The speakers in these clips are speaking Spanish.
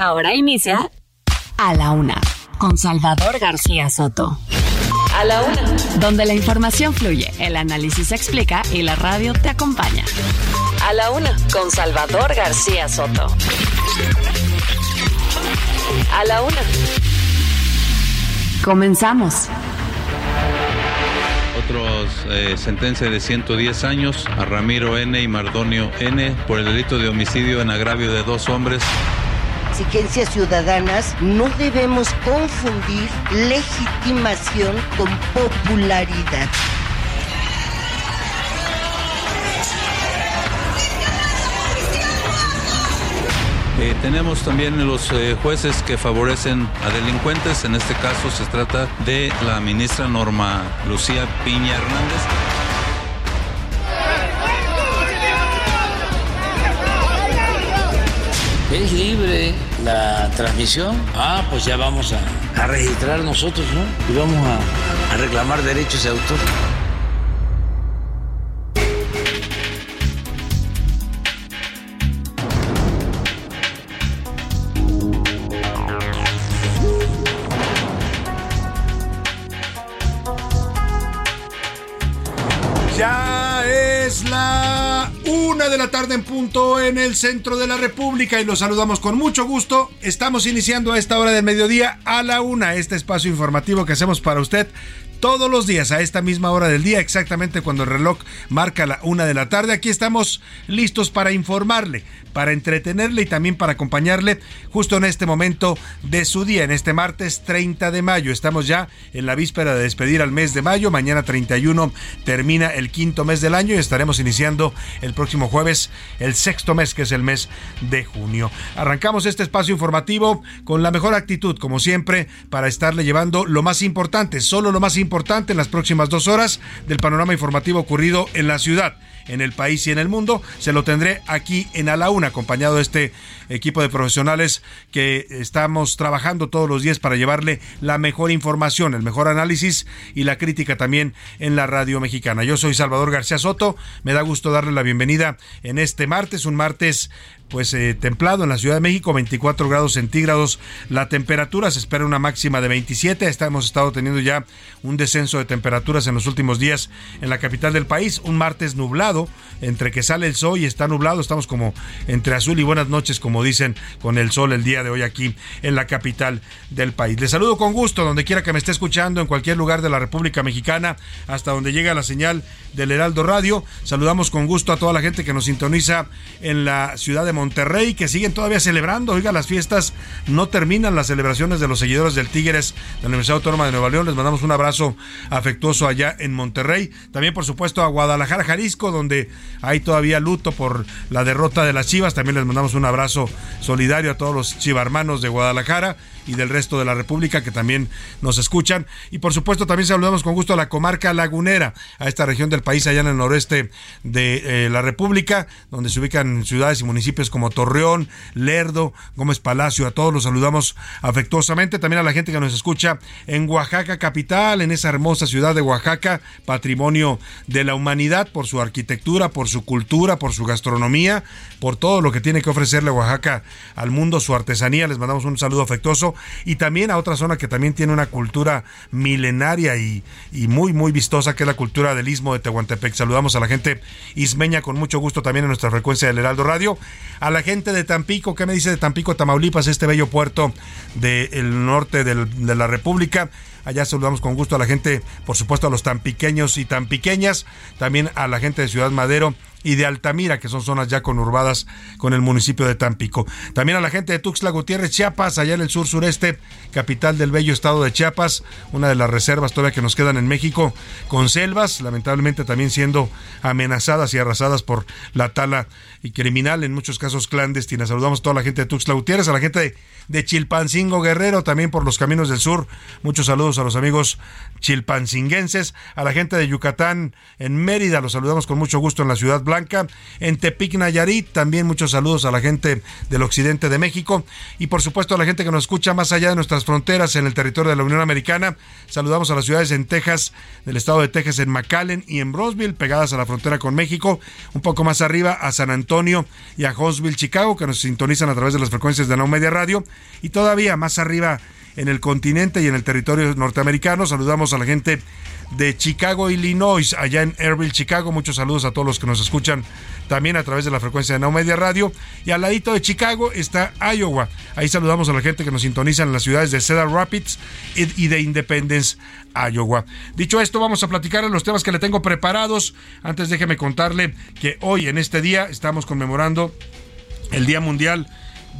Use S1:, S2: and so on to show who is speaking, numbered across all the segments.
S1: Ahora inicia A la Una con Salvador García Soto.
S2: A la Una.
S1: Donde la información fluye, el análisis se explica y la radio te acompaña.
S2: A la Una con Salvador García Soto. A la Una.
S1: Comenzamos.
S3: Otros eh, sentencia de 110 años a Ramiro N. y Mardonio N. por el delito de homicidio en agravio de dos hombres
S4: exigencias ciudadanas, no debemos confundir legitimación con popularidad.
S3: Eh, tenemos también los eh, jueces que favorecen a delincuentes. En este caso se trata de la ministra Norma Lucía Piña Hernández.
S5: es libre la transmisión, ah, pues ya vamos a, registrar nosotros, ¿no? Y vamos a, a reclamar derechos de autor.
S6: De la tarde en punto en el centro de la República y los saludamos con mucho gusto. Estamos iniciando a esta hora del mediodía a la una este espacio informativo que hacemos para usted todos los días a esta misma hora del día, exactamente cuando el reloj marca la una de la tarde. Aquí estamos listos para informarle, para entretenerle y también para acompañarle justo en este momento de su día, en este martes 30 de mayo. Estamos ya en la víspera de despedir al mes de mayo. Mañana 31 termina el quinto mes del año y estaremos iniciando el próximo jueves el sexto mes, que es el mes de junio. Arrancamos este espacio informativo con la mejor actitud, como siempre, para estarle llevando lo más importante, solo lo más importante importante en las próximas dos horas del panorama informativo ocurrido en la ciudad en el país y en el mundo. Se lo tendré aquí en A la Una, acompañado de este equipo de profesionales que estamos trabajando todos los días para llevarle la mejor información, el mejor análisis y la crítica también en la radio mexicana. Yo soy Salvador García Soto, me da gusto darle la bienvenida en este martes, un martes pues eh, templado en la Ciudad de México, 24 grados centígrados la temperatura, se espera una máxima de 27, hemos estado teniendo ya un descenso de temperaturas en los últimos días en la capital del país, un martes nublado, entre que sale el sol y está nublado, estamos como entre azul y buenas noches, como dicen, con el sol el día de hoy aquí en la capital del país. Les saludo con gusto, donde quiera que me esté escuchando, en cualquier lugar de la República Mexicana, hasta donde llega la señal del Heraldo Radio. Saludamos con gusto a toda la gente que nos sintoniza en la ciudad de Monterrey, que siguen todavía celebrando. Oiga, las fiestas no terminan, las celebraciones de los seguidores del Tigres de la Universidad Autónoma de Nueva León. Les mandamos un abrazo afectuoso allá en Monterrey. También, por supuesto, a Guadalajara, Jalisco, donde hay todavía luto por la derrota de las Chivas. También les mandamos un abrazo solidario a todos los chivarmanos de Guadalajara y del resto de la República que también nos escuchan. Y por supuesto también saludamos con gusto a la comarca lagunera, a esta región del país allá en el noroeste de eh, la República, donde se ubican ciudades y municipios como Torreón, Lerdo, Gómez Palacio. A todos los saludamos afectuosamente. También a la gente que nos escucha en Oaxaca capital, en esa hermosa ciudad de Oaxaca, patrimonio de la humanidad por su arquitectura, por su cultura, por su gastronomía, por todo lo que tiene que ofrecerle Oaxaca al mundo, su artesanía. Les mandamos un saludo afectuoso y también a otra zona que también tiene una cultura milenaria y, muy, muy vistosa, que es la cultura del istmo de Tehuantepec. Saludamos a la gente ismeña con mucho gusto también en nuestra frecuencia del Heraldo Radio. A la gente de Tampico, ¿qué me dice de Tampico, Tamaulipas, este bello puerto del norte de la República? Allá saludamos con gusto a la gente, por supuesto a los tan pequeños y tan pequeñas, también a la gente de Ciudad Madero y de Altamira, que son zonas ya conurbadas con el municipio de Tampico. También a la gente de Tuxtla Gutiérrez, Chiapas, allá en el sur sureste, capital del bello estado de Chiapas, una de las reservas todavía que nos quedan en México, con selvas, lamentablemente también siendo amenazadas y arrasadas por la tala y criminal, en muchos casos clandestina. Saludamos a toda la gente de Tuxtla Gutiérrez, a la gente de, de Chilpancingo Guerrero, también por los caminos del sur. Muchos saludos a los amigos chilpancinguenses, a la gente de Yucatán en Mérida, los saludamos con mucho gusto en la ciudad Blanca, en Tepic Nayarit, también muchos saludos a la gente del occidente de México. Y por supuesto a la gente que nos escucha más allá de nuestras fronteras en el territorio de la Unión Americana. Saludamos a las ciudades en Texas, del estado de Texas, en McAllen y en Roseville, pegadas a la frontera con México, un poco más arriba a San Antonio y a Huntsville, Chicago, que nos sintonizan a través de las frecuencias de la Media Radio y todavía más arriba en el continente y en el territorio norteamericano. Saludamos a la gente de Chicago, Illinois, allá en Airville, Chicago. Muchos saludos a todos los que nos escuchan también a través de la frecuencia de Now Media Radio. Y al ladito de Chicago está Iowa. Ahí saludamos a la gente que nos sintoniza en las ciudades de Cedar Rapids y de Independence, Iowa. Dicho esto, vamos a platicar de los temas que le tengo preparados. Antes déjeme contarle que hoy, en este día, estamos conmemorando el Día Mundial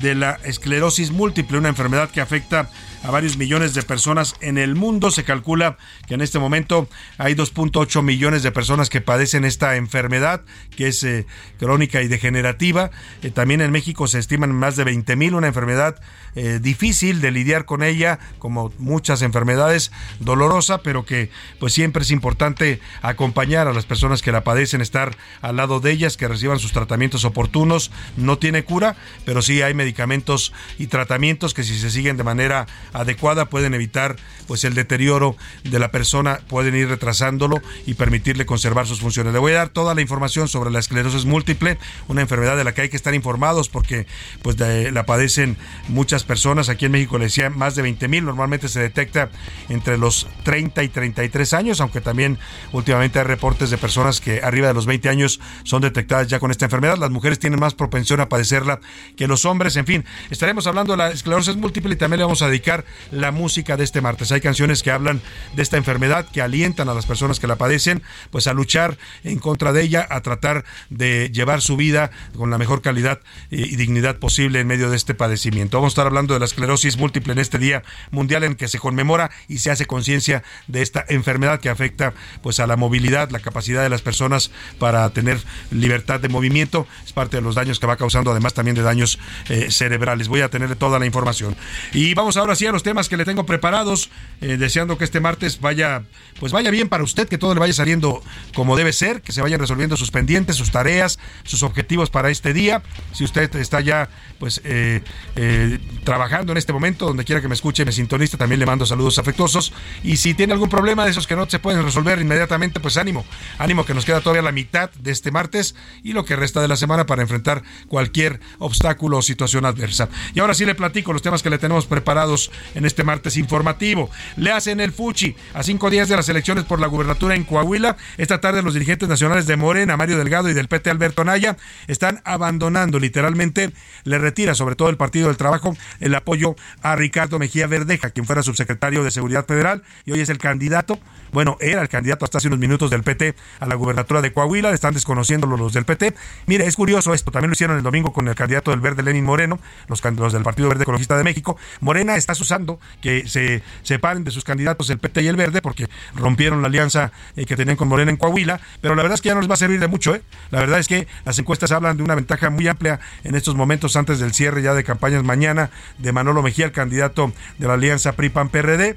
S6: de la Esclerosis Múltiple, una enfermedad que afecta a varios millones de personas en el mundo. Se calcula que en este momento hay 2.8 millones de personas que padecen esta enfermedad, que es eh, crónica y degenerativa. Eh, también en México se estiman más de 20 mil, una enfermedad eh, difícil de lidiar con ella, como muchas enfermedades, dolorosa, pero que pues siempre es importante acompañar a las personas que la padecen, estar al lado de ellas, que reciban sus tratamientos oportunos. No tiene cura, pero sí hay medicamentos y tratamientos que si se siguen de manera adecuada pueden evitar pues el deterioro de la persona, pueden ir retrasándolo y permitirle conservar sus funciones. Le voy a dar toda la información sobre la esclerosis múltiple, una enfermedad de la que hay que estar informados porque pues la padecen muchas personas. Aquí en México le decía más de 20 mil, normalmente se detecta entre los 30 y 33 años, aunque también últimamente hay reportes de personas que arriba de los 20 años son detectadas ya con esta enfermedad. Las mujeres tienen más propensión a padecerla que los hombres. En fin, estaremos hablando de la esclerosis múltiple y también le vamos a dedicar la música de este martes. Hay canciones que hablan de esta enfermedad, que alientan a las personas que la padecen, pues a luchar en contra de ella, a tratar de llevar su vida con la mejor calidad y dignidad posible en medio de este padecimiento. Vamos a estar hablando de la esclerosis múltiple en este Día Mundial en que se conmemora y se hace conciencia de esta enfermedad que afecta pues a la movilidad, la capacidad de las personas para tener libertad de movimiento. Es parte de los daños que va causando, además también de daños eh, cerebrales. Voy a tener toda la información. Y vamos ahora sí los temas que le tengo preparados, eh, deseando que este martes vaya, pues vaya bien para usted, que todo le vaya saliendo como debe ser, que se vayan resolviendo sus pendientes, sus tareas, sus objetivos para este día. Si usted está ya, pues, eh, eh, trabajando en este momento, donde quiera que me escuche, me sintonice, también le mando saludos afectuosos. Y si tiene algún problema de esos que no se pueden resolver inmediatamente, pues ánimo, ánimo que nos queda todavía la mitad de este martes y lo que resta de la semana para enfrentar cualquier obstáculo o situación adversa. Y ahora sí le platico los temas que le tenemos preparados en este martes informativo. Le hacen el fuchi a cinco días de las elecciones por la gubernatura en Coahuila. Esta tarde los dirigentes nacionales de Morena, Mario Delgado y del PT Alberto Naya están abandonando literalmente, le retira sobre todo el Partido del Trabajo el apoyo a Ricardo Mejía Verdeja, quien fuera subsecretario de Seguridad Federal y hoy es el candidato, bueno, era el candidato hasta hace unos minutos del PT a la gubernatura de Coahuila, están desconociéndolo los del PT. Mire, es curioso esto, también lo hicieron el domingo con el candidato del Verde Lenin Moreno, los, los del Partido Verde Ecologista de México. Morena está usando que se separen de sus candidatos el PT y el Verde porque rompieron la alianza eh, que tenían con Morena en Coahuila, pero la verdad es que ya no les va a servir de mucho. ¿eh? La verdad es que las encuestas hablan de una ventaja muy amplia en estos momentos antes del cierre ya de campañas mañana de Manolo Mejía, el candidato de la alianza PRI-PAN-PRD.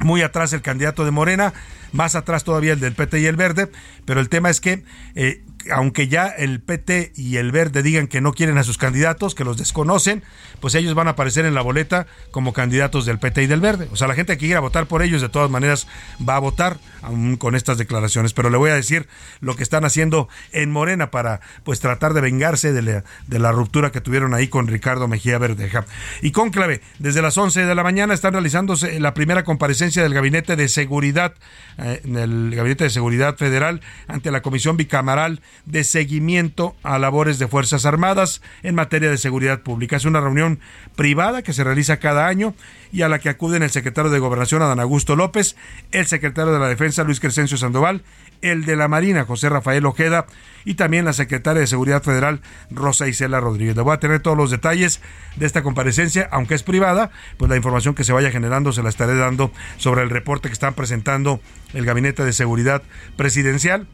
S6: Muy atrás el candidato de Morena, más atrás todavía el del PT y el Verde, pero el tema es que eh, aunque ya el PT y el Verde digan que no quieren a sus candidatos, que los desconocen, pues ellos van a aparecer en la boleta como candidatos del PT y del Verde. O sea, la gente que quiera votar por ellos de todas maneras va a votar con estas declaraciones. Pero le voy a decir lo que están haciendo en Morena para pues tratar de vengarse de la, ruptura que tuvieron ahí con Ricardo Mejía Verdeja. Y conclave, desde las 11 de la mañana están realizándose la primera comparecencia del Gabinete de Seguridad eh, en el Gabinete de Seguridad Federal ante la Comisión Bicameral de Seguimiento a Labores de Fuerzas Armadas en materia de seguridad pública. Es una reunión privada que se realiza cada año y a la que acuden el secretario de Gobernación, Adán Augusto López, el secretario de la Defensa, Luis Crescencio Sandoval, el de la Marina, José Rafael Ojeda, y también la secretaria de Seguridad Federal, Rosa Isela Rodríguez. Le voy a tener todos los detalles de esta comparecencia, aunque es privada, pues la información que se vaya generando se la estaré dando sobre el reporte que están presentando el Gabinete de Seguridad Presidencial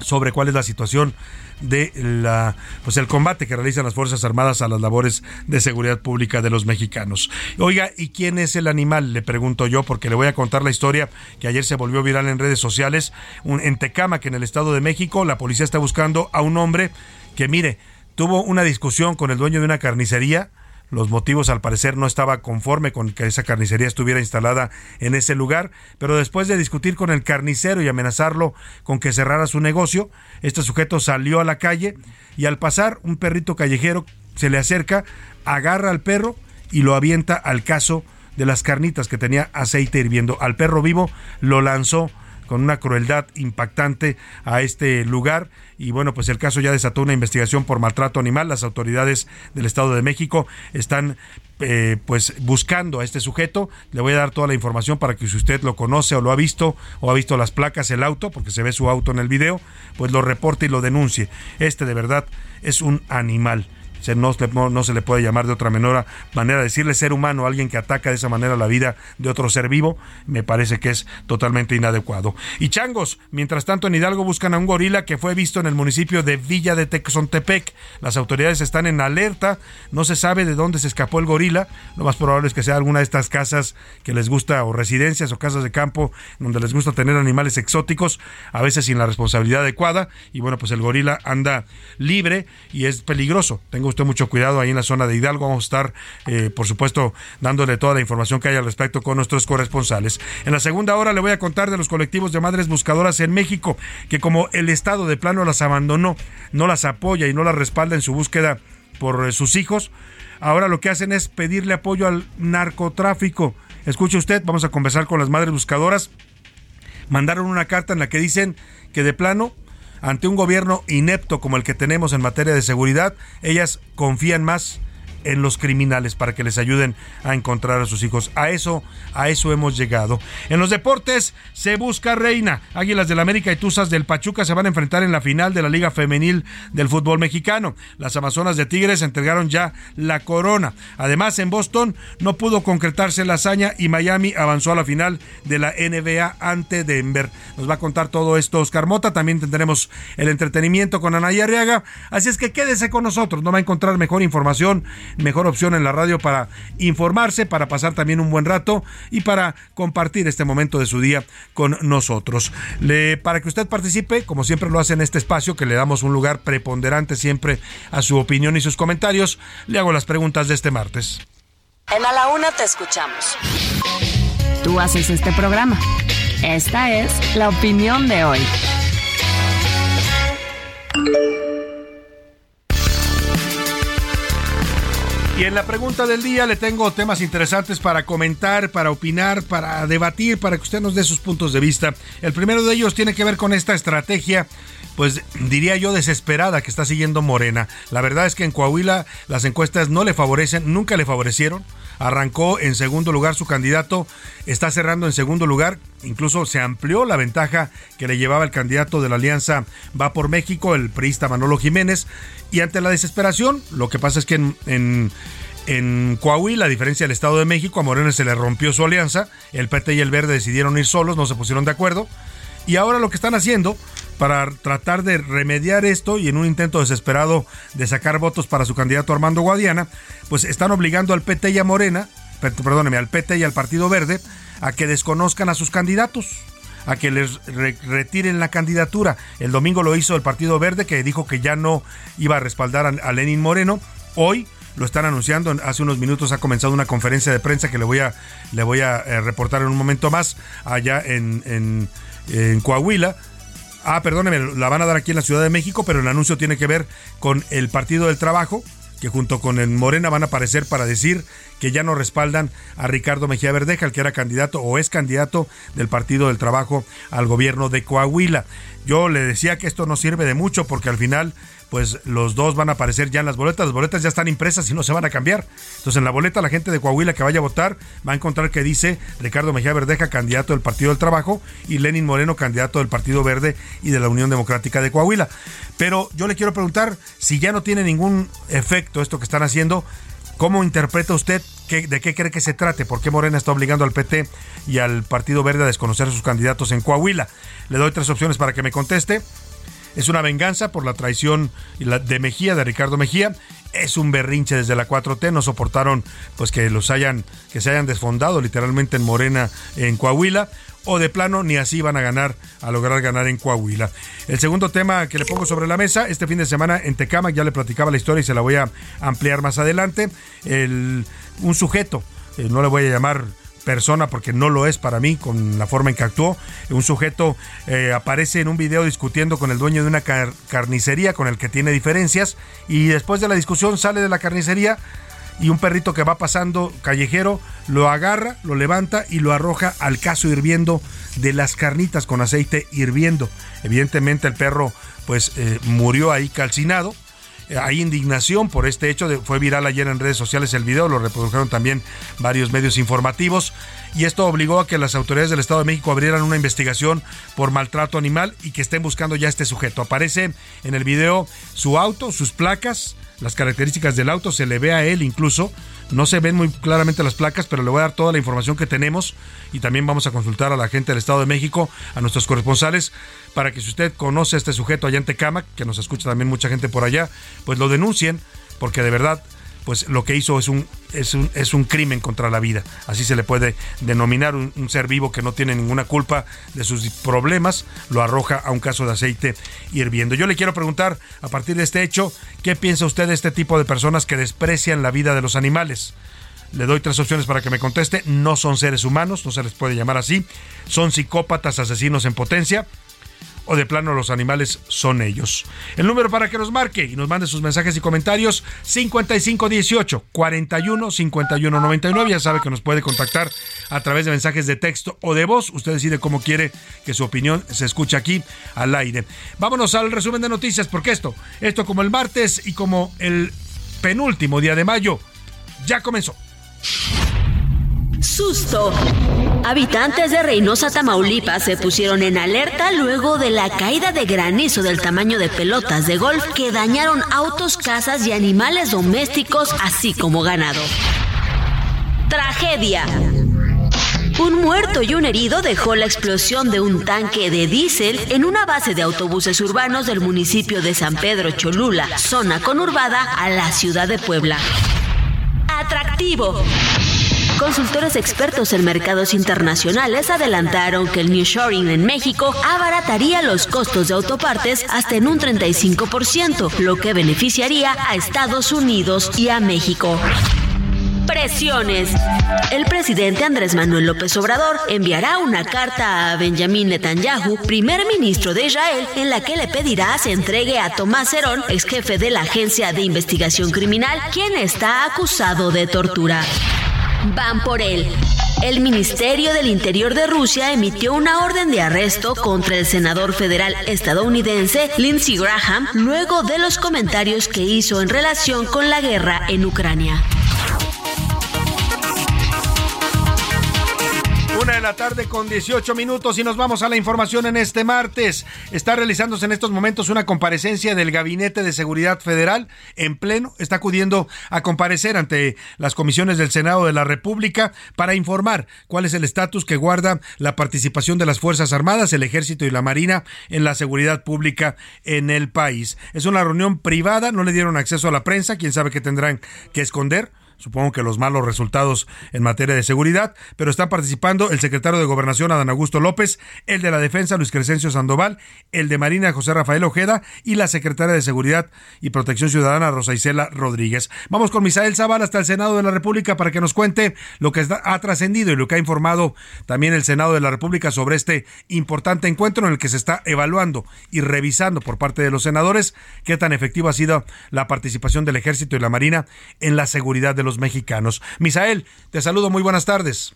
S6: sobre cuál es la situación de la pues el combate que realizan las Fuerzas Armadas a las labores de seguridad pública de los mexicanos. Oiga, ¿y quién es el animal? Le pregunto yo, porque le voy a contar la historia que ayer se volvió viral en redes sociales. Un, en Tecama, que en el Estado de México, la policía está buscando a un hombre que, mire, tuvo una discusión con el dueño de una carnicería los motivos al parecer no estaba conforme con que esa carnicería estuviera instalada en ese lugar, pero después de discutir con el carnicero y amenazarlo con que cerrara su negocio, este sujeto salió a la calle y al pasar un perrito callejero se le acerca, agarra al perro y lo avienta al caso de las carnitas que tenía aceite hirviendo. Al perro vivo lo lanzó con una crueldad impactante a este lugar y bueno, pues el caso ya desató una investigación por maltrato animal. Las autoridades del Estado de México están eh, pues buscando a este sujeto. Le voy a dar toda la información para que si usted lo conoce o lo ha visto o ha visto las placas, el auto, porque se ve su auto en el video, pues lo reporte y lo denuncie. Este de verdad es un animal no, no, se le puede llamar de otra manera, manera decirle ser humano a alguien que ataca de esa manera la vida de otro ser vivo, me parece que es totalmente inadecuado. Y changos, mientras tanto en Hidalgo buscan a un gorila que fue visto en el municipio de Villa de Texontepec. Las autoridades están en alerta, no se sabe de dónde se escapó el gorila, lo más probable es que sea alguna de estas casas que les gusta o residencias o casas de campo donde les gusta tener animales exóticos, a veces sin la responsabilidad adecuada y bueno, pues el gorila anda libre y es peligroso. Tengo mucho cuidado ahí en la zona de Hidalgo. Vamos a estar, eh, por supuesto, dándole toda la información que hay al respecto con nuestros corresponsales. En la segunda hora le voy a contar de los colectivos de madres buscadoras en México, que como el Estado de plano las abandonó, no las apoya y no las respalda en su búsqueda por eh, sus hijos, ahora lo que hacen es pedirle apoyo al narcotráfico. Escuche usted, vamos a conversar con las madres buscadoras. Mandaron una carta en la que dicen que de plano ante un gobierno inepto como el que tenemos en materia de seguridad, ellas confían más en los criminales para que les ayuden a encontrar a sus hijos. A eso, a eso hemos llegado. En los deportes se busca reina. Águilas del América y Tuzas del Pachuca se van a enfrentar en la final de la Liga Femenil del fútbol mexicano. Las Amazonas de Tigres entregaron ya la corona. Además, en Boston no pudo concretarse la hazaña y Miami avanzó a la final de la NBA ante Denver. Nos va a contar todo esto Oscar Mota. También tendremos el entretenimiento con Anaya Arriaga. Así es que quédese con nosotros. No va a encontrar mejor información mejor opción en la radio para informarse, para pasar también un buen rato y para compartir este momento de su día con nosotros. Le, para que usted participe, como siempre lo hace en este espacio, que le damos un lugar preponderante siempre a su opinión y sus comentarios, le hago las preguntas de este martes.
S2: En A la Una te escuchamos.
S1: Tú haces este programa. Esta es la opinión de hoy.
S6: Y en la pregunta del día le tengo temas interesantes para comentar, para opinar, para debatir, para que usted nos dé sus puntos de vista. El primero de ellos tiene que ver con esta estrategia pues diría yo desesperada que está siguiendo Morena. La verdad es que en Coahuila las encuestas no le favorecen, nunca le favorecieron. Arrancó en segundo lugar su candidato, está cerrando en segundo lugar, incluso se amplió la ventaja que le llevaba el candidato de la alianza Va por México, el priista Manolo Jiménez, y ante la desesperación, lo que pasa es que en, en Coahuila, a diferencia del Estado de México, a Morena se le rompió su alianza, el PT y el Verde decidieron ir solos, no se pusieron de acuerdo, y ahora lo que están haciendo para tratar de remediar esto y en un intento desesperado de sacar votos para su candidato Armando Guadiana, pues están obligando al PT y a Morena, perdóneme, al PT y al Partido Verde a que desconozcan a sus candidatos a que les retiren la candidatura. El domingo lo hizo el Partido Verde, que dijo que ya no iba a respaldar a, Lenin Moreno. Hoy lo están anunciando. Hace unos minutos ha comenzado una conferencia de prensa que le voy a, le voy a eh, reportar en un momento más allá en, en, Coahuila. Ah, perdóneme, la van a dar aquí en la Ciudad de México, pero el anuncio tiene que ver con el Partido del Trabajo, que junto con el Morena van a aparecer para decir que ya no respaldan a Ricardo Mejía Verdeja, el que era candidato o es candidato del Partido del Trabajo al gobierno de Coahuila. Yo le decía que esto no sirve de mucho porque al final pues los dos van a aparecer ya en las boletas. Las boletas ya están impresas y no se van a cambiar. Entonces en la boleta la gente de Coahuila que vaya a votar va a encontrar que dice Ricardo Mejía Verdeja, candidato del Partido del Trabajo, y Lenin Moreno, candidato del Partido Verde y de la Unión Democrática de Coahuila. Pero yo le quiero preguntar si ya no tiene ningún efecto esto que están haciendo, ¿cómo interpreta usted ¿De qué cree que se trate? ¿Por qué Morena está obligando al PT y al Partido Verde a desconocer a sus candidatos en Coahuila? Le doy tres opciones para que me conteste. Es una venganza por la traición de Mejía, de Ricardo Mejía. Es un berrinche desde la 4T. No soportaron pues que los hayan, que se hayan desfondado literalmente en Morena, en Coahuila o de plano ni así van a ganar, a lograr ganar en Coahuila. El segundo tema que le pongo sobre la mesa, este fin de semana en Tecama, ya le platicaba la historia y se la voy a ampliar más adelante, un sujeto, eh, no le voy a llamar persona porque no lo es para mí con la forma en que actuó. Un sujeto eh, aparece en un video discutiendo con el dueño de una carnicería con el que tiene diferencias y después de la discusión sale de la carnicería y un perrito que va pasando callejero lo agarra, lo levanta y lo arroja al caso hirviendo de las carnitas con aceite hirviendo. Evidentemente el perro pues eh, murió ahí calcinado. Eh, hay indignación por este hecho, fue viral ayer en redes sociales el video, lo reprodujeron también varios medios informativos y esto obligó a que las autoridades del Estado de México abrieran una investigación por maltrato animal y que estén buscando ya a este sujeto. Aparece en el video su auto, sus placas, las características del auto, se le ve a él incluso. No se ven muy claramente las placas, pero le voy a dar toda la información que tenemos y también vamos a consultar a la gente del Estado de México, a nuestros corresponsales, para que si usted conoce a este sujeto allá en Tecama, que nos escucha también mucha gente por allá, pues lo denuncien, porque de verdad pues lo que hizo es un, es un, es un crimen contra la vida. Así se le puede denominar un, un, ser vivo que no tiene ninguna culpa de sus problemas, lo arroja a un caso de aceite hirviendo. Yo le quiero preguntar, a partir de este hecho, ¿qué piensa usted de este tipo de personas que desprecian la vida de los animales? Le doy tres opciones para que me conteste. No son seres humanos, no se les puede llamar así. Son psicópatas, asesinos en potencia o de plano los animales son ellos. El número para que nos marque y nos mande sus mensajes y comentarios 5518 41 51 99. Ya sabe que nos puede contactar a través de mensajes de texto o de voz. Usted decide cómo quiere que su opinión se escuche aquí al aire. Vámonos al resumen de noticias porque esto, esto como el martes y como el penúltimo día de mayo ya comenzó.
S1: Susto. Habitantes de Reynosa, Tamaulipas se pusieron en alerta luego de la caída de granizo del tamaño de pelotas de golf que dañaron autos, casas y animales domésticos, así como ganado. Tragedia. Un muerto y un herido dejó la explosión de un tanque de diésel en una base de autobuses urbanos del municipio de San Pedro Cholula, zona conurbada a la ciudad de Puebla. Atractivo. Consultores expertos en mercados internacionales adelantaron que el nearshoring en México abarataría los costos de autopartes hasta en un 35%, lo que beneficiaría a Estados Unidos y a México. Presiones. El presidente Andrés Manuel López Obrador enviará una carta a Benjamín Netanyahu, primer ministro de Israel, en la que le pedirá se entregue a Tomás Herón, ex jefe de la Agencia de Investigación Criminal, quien está acusado de tortura van por él. El Ministerio del Interior de Rusia emitió una orden de arresto contra el senador federal estadounidense Lindsey Graham luego de los comentarios que hizo en relación con la guerra en Ucrania.
S6: Una de la tarde con 18 minutos y nos vamos a la información en este martes. Está realizándose en estos momentos una comparecencia del Gabinete de Seguridad Federal en pleno. Está acudiendo a comparecer ante las comisiones del Senado de la República para informar cuál es el estatus que guarda la participación de las Fuerzas Armadas, el Ejército y la Marina en la seguridad pública en el país. Es una reunión privada, no le dieron acceso a la prensa, quién sabe qué tendrán que esconder supongo que los malos resultados en materia de seguridad, pero están participando el secretario de Gobernación Adán Augusto López, el de la Defensa Luis Crescencio Sandoval, el de Marina José Rafael Ojeda y la secretaria de Seguridad y Protección Ciudadana Rosa Isela Rodríguez. Vamos con Misael Zaval hasta el Senado de la República para que nos cuente lo que ha trascendido y lo que ha informado también el Senado de la República sobre este importante encuentro en el que se está evaluando y revisando por parte de los senadores qué tan efectiva ha sido la participación del Ejército y la Marina en la seguridad de los mexicanos. Misael, te saludo, muy buenas tardes.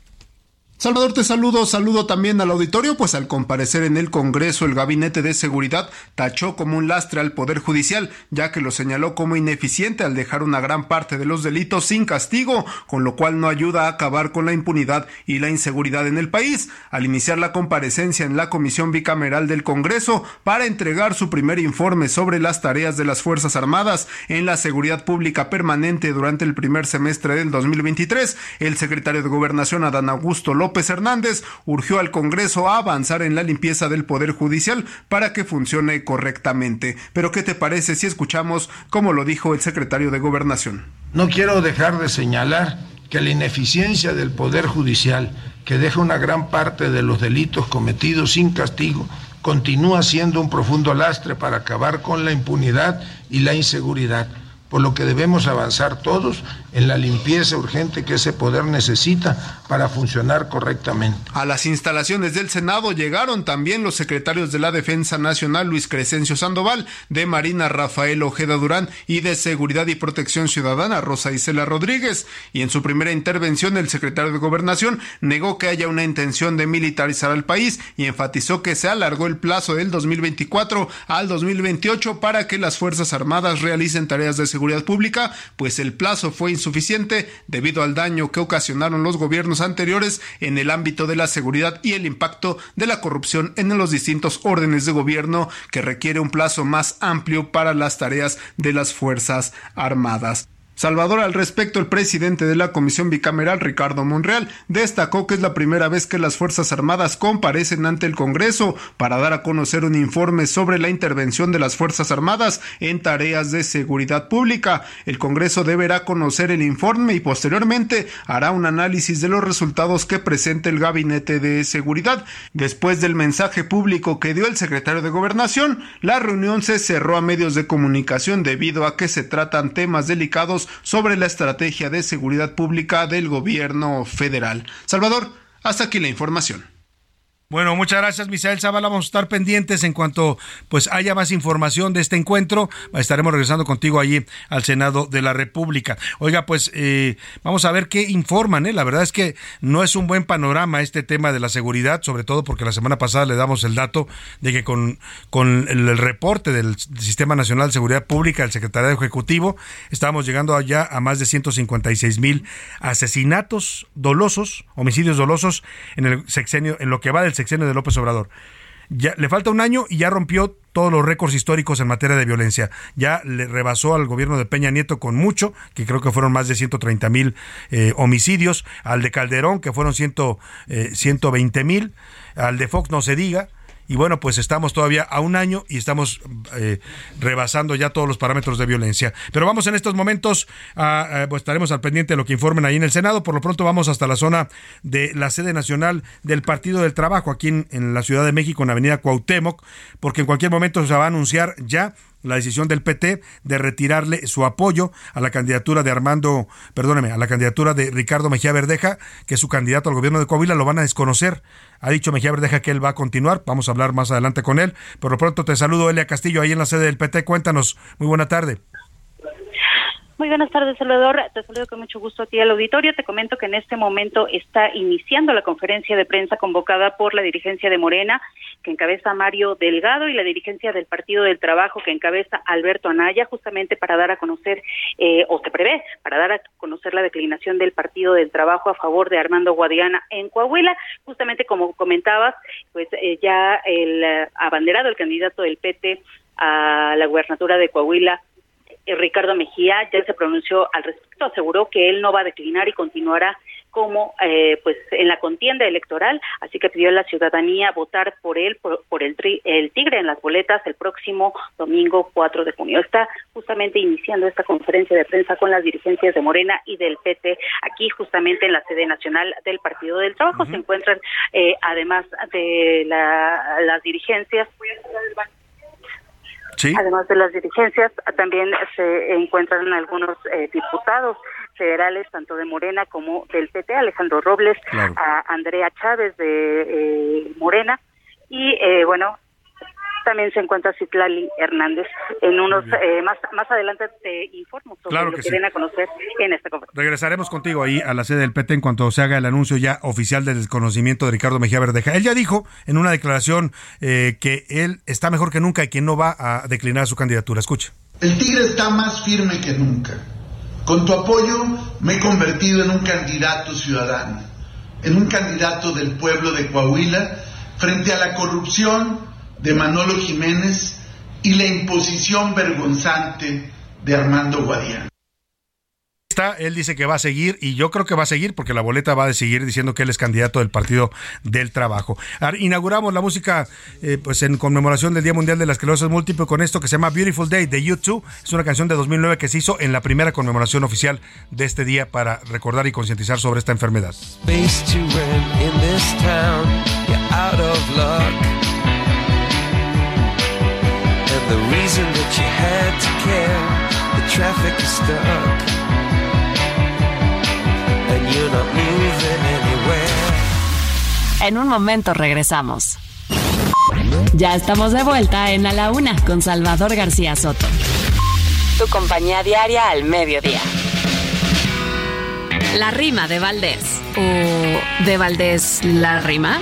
S7: Salvador, te saludo, saludo también al auditorio, pues al comparecer en el Congreso el Gabinete de Seguridad tachó como un lastre al Poder Judicial, ya que lo señaló como ineficiente al dejar una gran parte de los delitos sin castigo, con lo cual no ayuda a acabar con la impunidad y la inseguridad en el país. Al iniciar la comparecencia en la Comisión Bicameral del Congreso para entregar su primer informe sobre las tareas de las Fuerzas Armadas en la seguridad pública permanente durante el primer semestre del 2023, el secretario de Gobernación Adán Augusto López López Hernández urgió al Congreso a avanzar en la limpieza del Poder Judicial para que funcione correctamente. Pero ¿qué te parece si escuchamos cómo lo dijo el secretario de Gobernación?
S8: No quiero dejar de señalar que la ineficiencia del Poder Judicial, que deja una gran parte de los delitos cometidos sin castigo, continúa siendo un profundo lastre para acabar con la impunidad y la inseguridad por lo que debemos avanzar todos en la limpieza urgente que ese poder necesita para funcionar correctamente.
S7: A las instalaciones del Senado llegaron también los secretarios de la Defensa Nacional Luis Crescencio Sandoval, de Marina Rafael Ojeda Durán y de Seguridad y Protección Ciudadana Rosa Isela Rodríguez. Y en su primera intervención el secretario de Gobernación negó que haya una intención de militarizar al país y enfatizó que se alargó el plazo del 2024 al 2028 para que las Fuerzas Armadas realicen tareas de seguridad pública, pues el plazo fue insuficiente debido al daño que ocasionaron los gobiernos anteriores en el ámbito de la seguridad y el impacto de la corrupción en los distintos órdenes de gobierno que requiere un plazo más amplio para las tareas de las Fuerzas Armadas. Salvador, al respecto, el presidente de la Comisión Bicameral, Ricardo Monreal, destacó que es la primera vez que las Fuerzas Armadas comparecen ante el Congreso para dar a conocer un informe sobre la intervención de las Fuerzas Armadas en tareas de seguridad pública. El Congreso deberá conocer el informe y posteriormente hará un análisis de los resultados que presente el Gabinete de Seguridad. Después del mensaje público que dio el secretario de Gobernación, la reunión se cerró a medios de comunicación debido a que se tratan temas delicados sobre la estrategia de seguridad pública del gobierno federal. Salvador, hasta aquí la información.
S6: Bueno, muchas gracias, Misael Zavala. Vamos a estar pendientes en cuanto pues haya más información de este encuentro. Estaremos regresando contigo allí al Senado de la República. Oiga, pues eh, vamos a ver qué informan. ¿eh? La verdad es que no es un buen panorama este tema de la seguridad, sobre todo porque la semana pasada le damos el dato de que con, con el, reporte del Sistema Nacional de Seguridad Pública, el Secretariado Ejecutivo, estábamos llegando allá a más de 156 mil asesinatos dolosos, homicidios dolosos en el sexenio, en lo que va del sexenio de López Obrador. Ya, le falta un año y ya rompió todos los récords históricos en materia de violencia. Ya le rebasó al gobierno de Peña Nieto con mucho, que creo que fueron más de 130 mil eh, homicidios, al de Calderón, que fueron ciento, 120 eh, mil, al de Fox no se diga, y bueno, pues estamos todavía a un año y estamos eh, rebasando ya todos los parámetros de violencia. Pero vamos en estos momentos, a, pues estaremos al pendiente de lo que informen ahí en el Senado. Por lo pronto vamos hasta la zona de la sede nacional del Partido del Trabajo, aquí en, en la Ciudad de México, en la Avenida Cuauhtémoc, porque en cualquier momento se va a anunciar ya la decisión del PT de retirarle su apoyo a la candidatura de Armando, perdóneme, a la candidatura de Ricardo Mejía Verdeja, que es su candidato al gobierno de Coahuila, lo van a desconocer. Ha dicho Mejía Verdeja que él va a continuar, vamos a hablar más adelante con él. Por lo pronto te saludo, Elia Castillo, ahí en la sede del PT. Cuéntanos, muy buena tarde.
S9: Muy buenas tardes, Salvador. Te saludo con mucho gusto a ti al auditorio. Te comento que en este momento está iniciando la conferencia de prensa convocada por la dirigencia de Morena, que encabeza Mario Delgado, y la dirigencia del Partido del Trabajo, que encabeza Alberto Anaya, justamente para dar a conocer, eh, o se prevé, para dar a conocer la declinación del Partido del Trabajo a favor de Armando Guadiana en Coahuila. Justamente como comentabas, pues eh, ya el eh, abanderado, el candidato del PT a la gubernatura de Coahuila, Ricardo Mejía ya se pronunció al respecto, aseguró que él no va a declinar y continuará como eh, pues en la contienda electoral, así que pidió a la ciudadanía votar por él, por, el, el tigre en las boletas el próximo domingo 4 de junio. Está justamente iniciando esta conferencia de prensa con las dirigencias de Morena y del PT aquí justamente en la sede nacional del Partido del Trabajo. Se encuentran eh, además de las dirigencias Además de las dirigencias, también se encuentran algunos eh, diputados federales, tanto de Morena como del PT, Alejandro Robles, a Andrea Chávez de eh, Morena, y eh, bueno, también se encuentra Citlali Hernández. En unos eh, más más adelante te informo sobre lo que, viene a conocer en esta conferencia.
S6: Regresaremos contigo ahí a la sede del PT en cuanto se haga el anuncio ya oficial del desconocimiento de Ricardo Mejía Verdeja. Él ya dijo en una declaración eh, que él está mejor que nunca y que no va a declinar su candidatura. Escucha.
S10: El Tigre está más firme que nunca. Con tu apoyo me he convertido en un candidato ciudadano, en un candidato del pueblo de Coahuila frente a la corrupción de Manolo Jiménez y la imposición vergonzante de Armando Guadiana.
S6: Él dice que va a seguir y yo creo que va a seguir porque la boleta va a seguir diciendo que él es candidato del Partido del Trabajo. Inauguramos la música eh, pues en conmemoración del Día Mundial de la Esclerosis Múltiple con esto que se llama Beautiful Day de YouTube. Es una canción de 2009 que se hizo en la primera conmemoración oficial de este día para recordar y concientizar sobre esta enfermedad.
S11: En un momento regresamos. Ya estamos de vuelta en A la Una con Salvador García Soto.
S2: Tu compañía diaria al mediodía.
S11: La rima de Valdés. ¿O de Valdés la rima?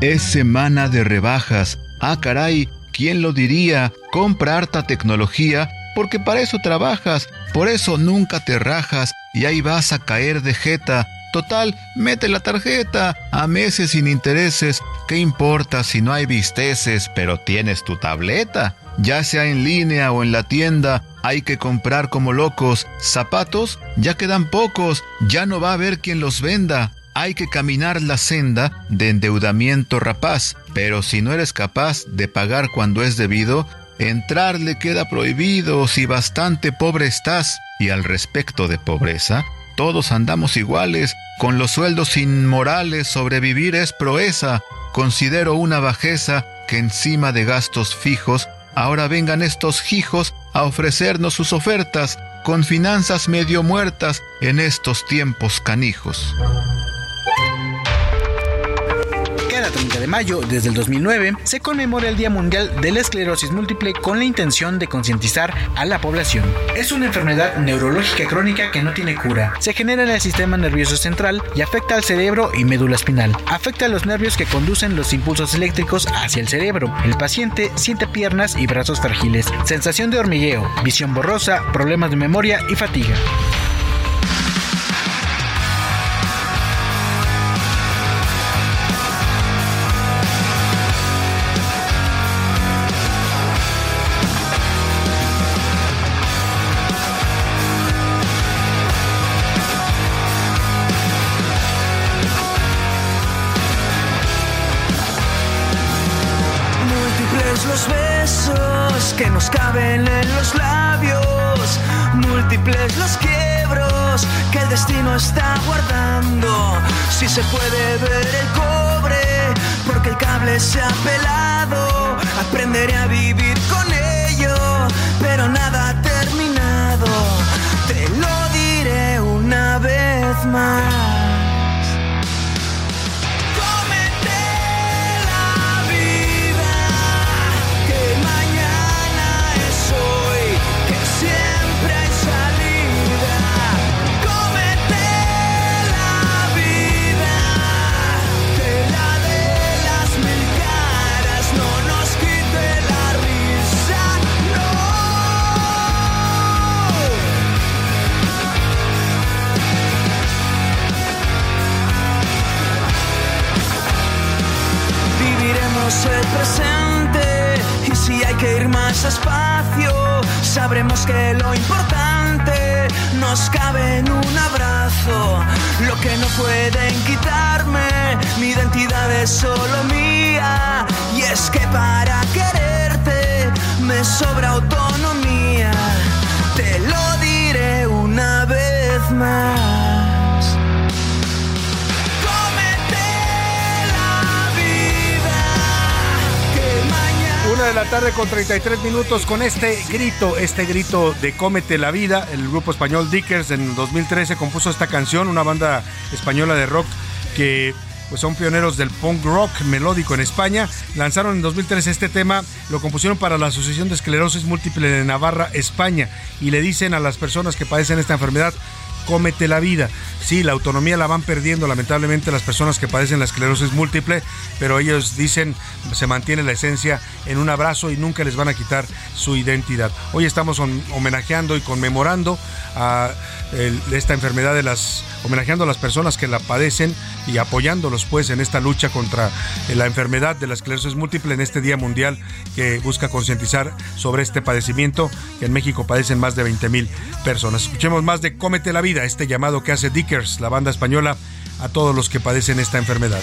S12: Es semana de rebajas. Ah, caray, ¿quién lo diría? Compra harta tecnología porque para eso trabajas, por eso nunca te rajas y ahí vas a caer de jeta. Total, mete la tarjeta a meses sin intereses. ¿Qué importa si no hay visteces, pero tienes tu tableta? Ya sea en línea o en la tienda, hay que comprar como locos. Zapatos, ya quedan pocos, ya no va a haber quien los venda. Hay que caminar la senda de endeudamiento rapaz, pero si no eres capaz de pagar cuando es debido, entrar le queda prohibido si bastante pobre estás. Y al respecto de pobreza, todos andamos iguales, con los sueldos inmorales sobrevivir es proeza. Considero una bajeza que encima de gastos fijos, ahora vengan estos hijos a ofrecernos sus ofertas, con finanzas medio muertas en estos tiempos canijos.
S13: De mayo, desde el 2009, se conmemora el Día Mundial de la Esclerosis Múltiple con la intención de concientizar a la población. Es una enfermedad neurológica crónica que no tiene cura. Se genera en el sistema nervioso central y afecta al cerebro y médula espinal. Afecta a los nervios que conducen los impulsos eléctricos hacia el cerebro. El paciente siente piernas y brazos frágiles, sensación de hormigueo, visión borrosa, problemas de memoria y fatiga.
S14: Presente y si hay que ir más espacio, sabremos que lo importante nos cabe en un abrazo. Lo que no pueden quitarme, mi identidad es solo mía y es que para quererte me sobra autonomía. Te lo diré una vez más.
S6: De la tarde con 33 minutos con este grito, este grito de Cómete la vida. El grupo español Dickers en 2013 compuso esta canción, una banda española de rock que pues son pioneros del punk rock melódico en España. Lanzaron en 2003 este tema, lo compusieron para la Asociación de Esclerosis Múltiple de Navarra, España, y le dicen a las personas que padecen esta enfermedad, cómete la vida. Sí, la autonomía la van perdiendo lamentablemente las personas que padecen la esclerosis múltiple, pero ellos dicen se mantiene la esencia en un abrazo y nunca les van a quitar su identidad. Hoy estamos homenajeando y conmemorando a esta enfermedad de las homenajeando a las personas que la padecen y apoyándolos pues en esta lucha contra la enfermedad de la esclerosis múltiple en este Día Mundial que busca concientizar sobre este padecimiento que en México padecen más de 20 mil personas. Escuchemos más de Cómete la vida, este llamado que hace Dickers, la banda española, a todos los que padecen esta enfermedad.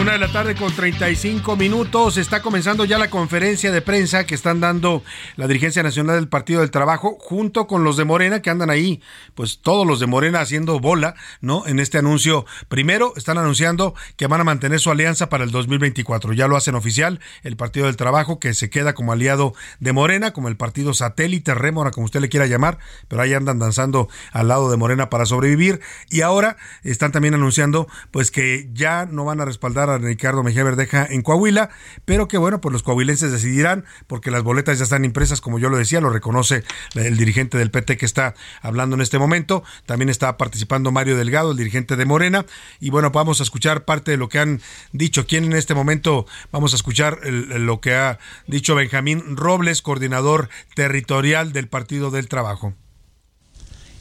S6: Una de la tarde con 35 minutos. Está comenzando ya la conferencia de prensa que están dando la dirigencia nacional del Partido del Trabajo junto con los de Morena que andan ahí, pues todos los de Morena haciendo bola, ¿no? En este anuncio. Primero están anunciando que van a mantener su alianza para el 2024. Ya lo hacen oficial el Partido del Trabajo que se queda como aliado de Morena, como el partido satélite, Rémora, como usted le quiera llamar, pero ahí andan danzando al lado de Morena para sobrevivir. Y ahora están también anunciando pues que ya no van a respaldar Ricardo Mejía Verdeja en Coahuila, pero que bueno, pues los coahuilenses decidirán, porque las boletas ya están impresas, como yo lo decía, lo reconoce el dirigente del PT que está hablando en este momento. También está participando Mario Delgado, el dirigente de Morena. Y bueno, vamos a escuchar parte de lo que han dicho. ¿Quién en este momento vamos a escuchar lo que ha dicho Benjamín Robles, coordinador territorial del Partido del Trabajo.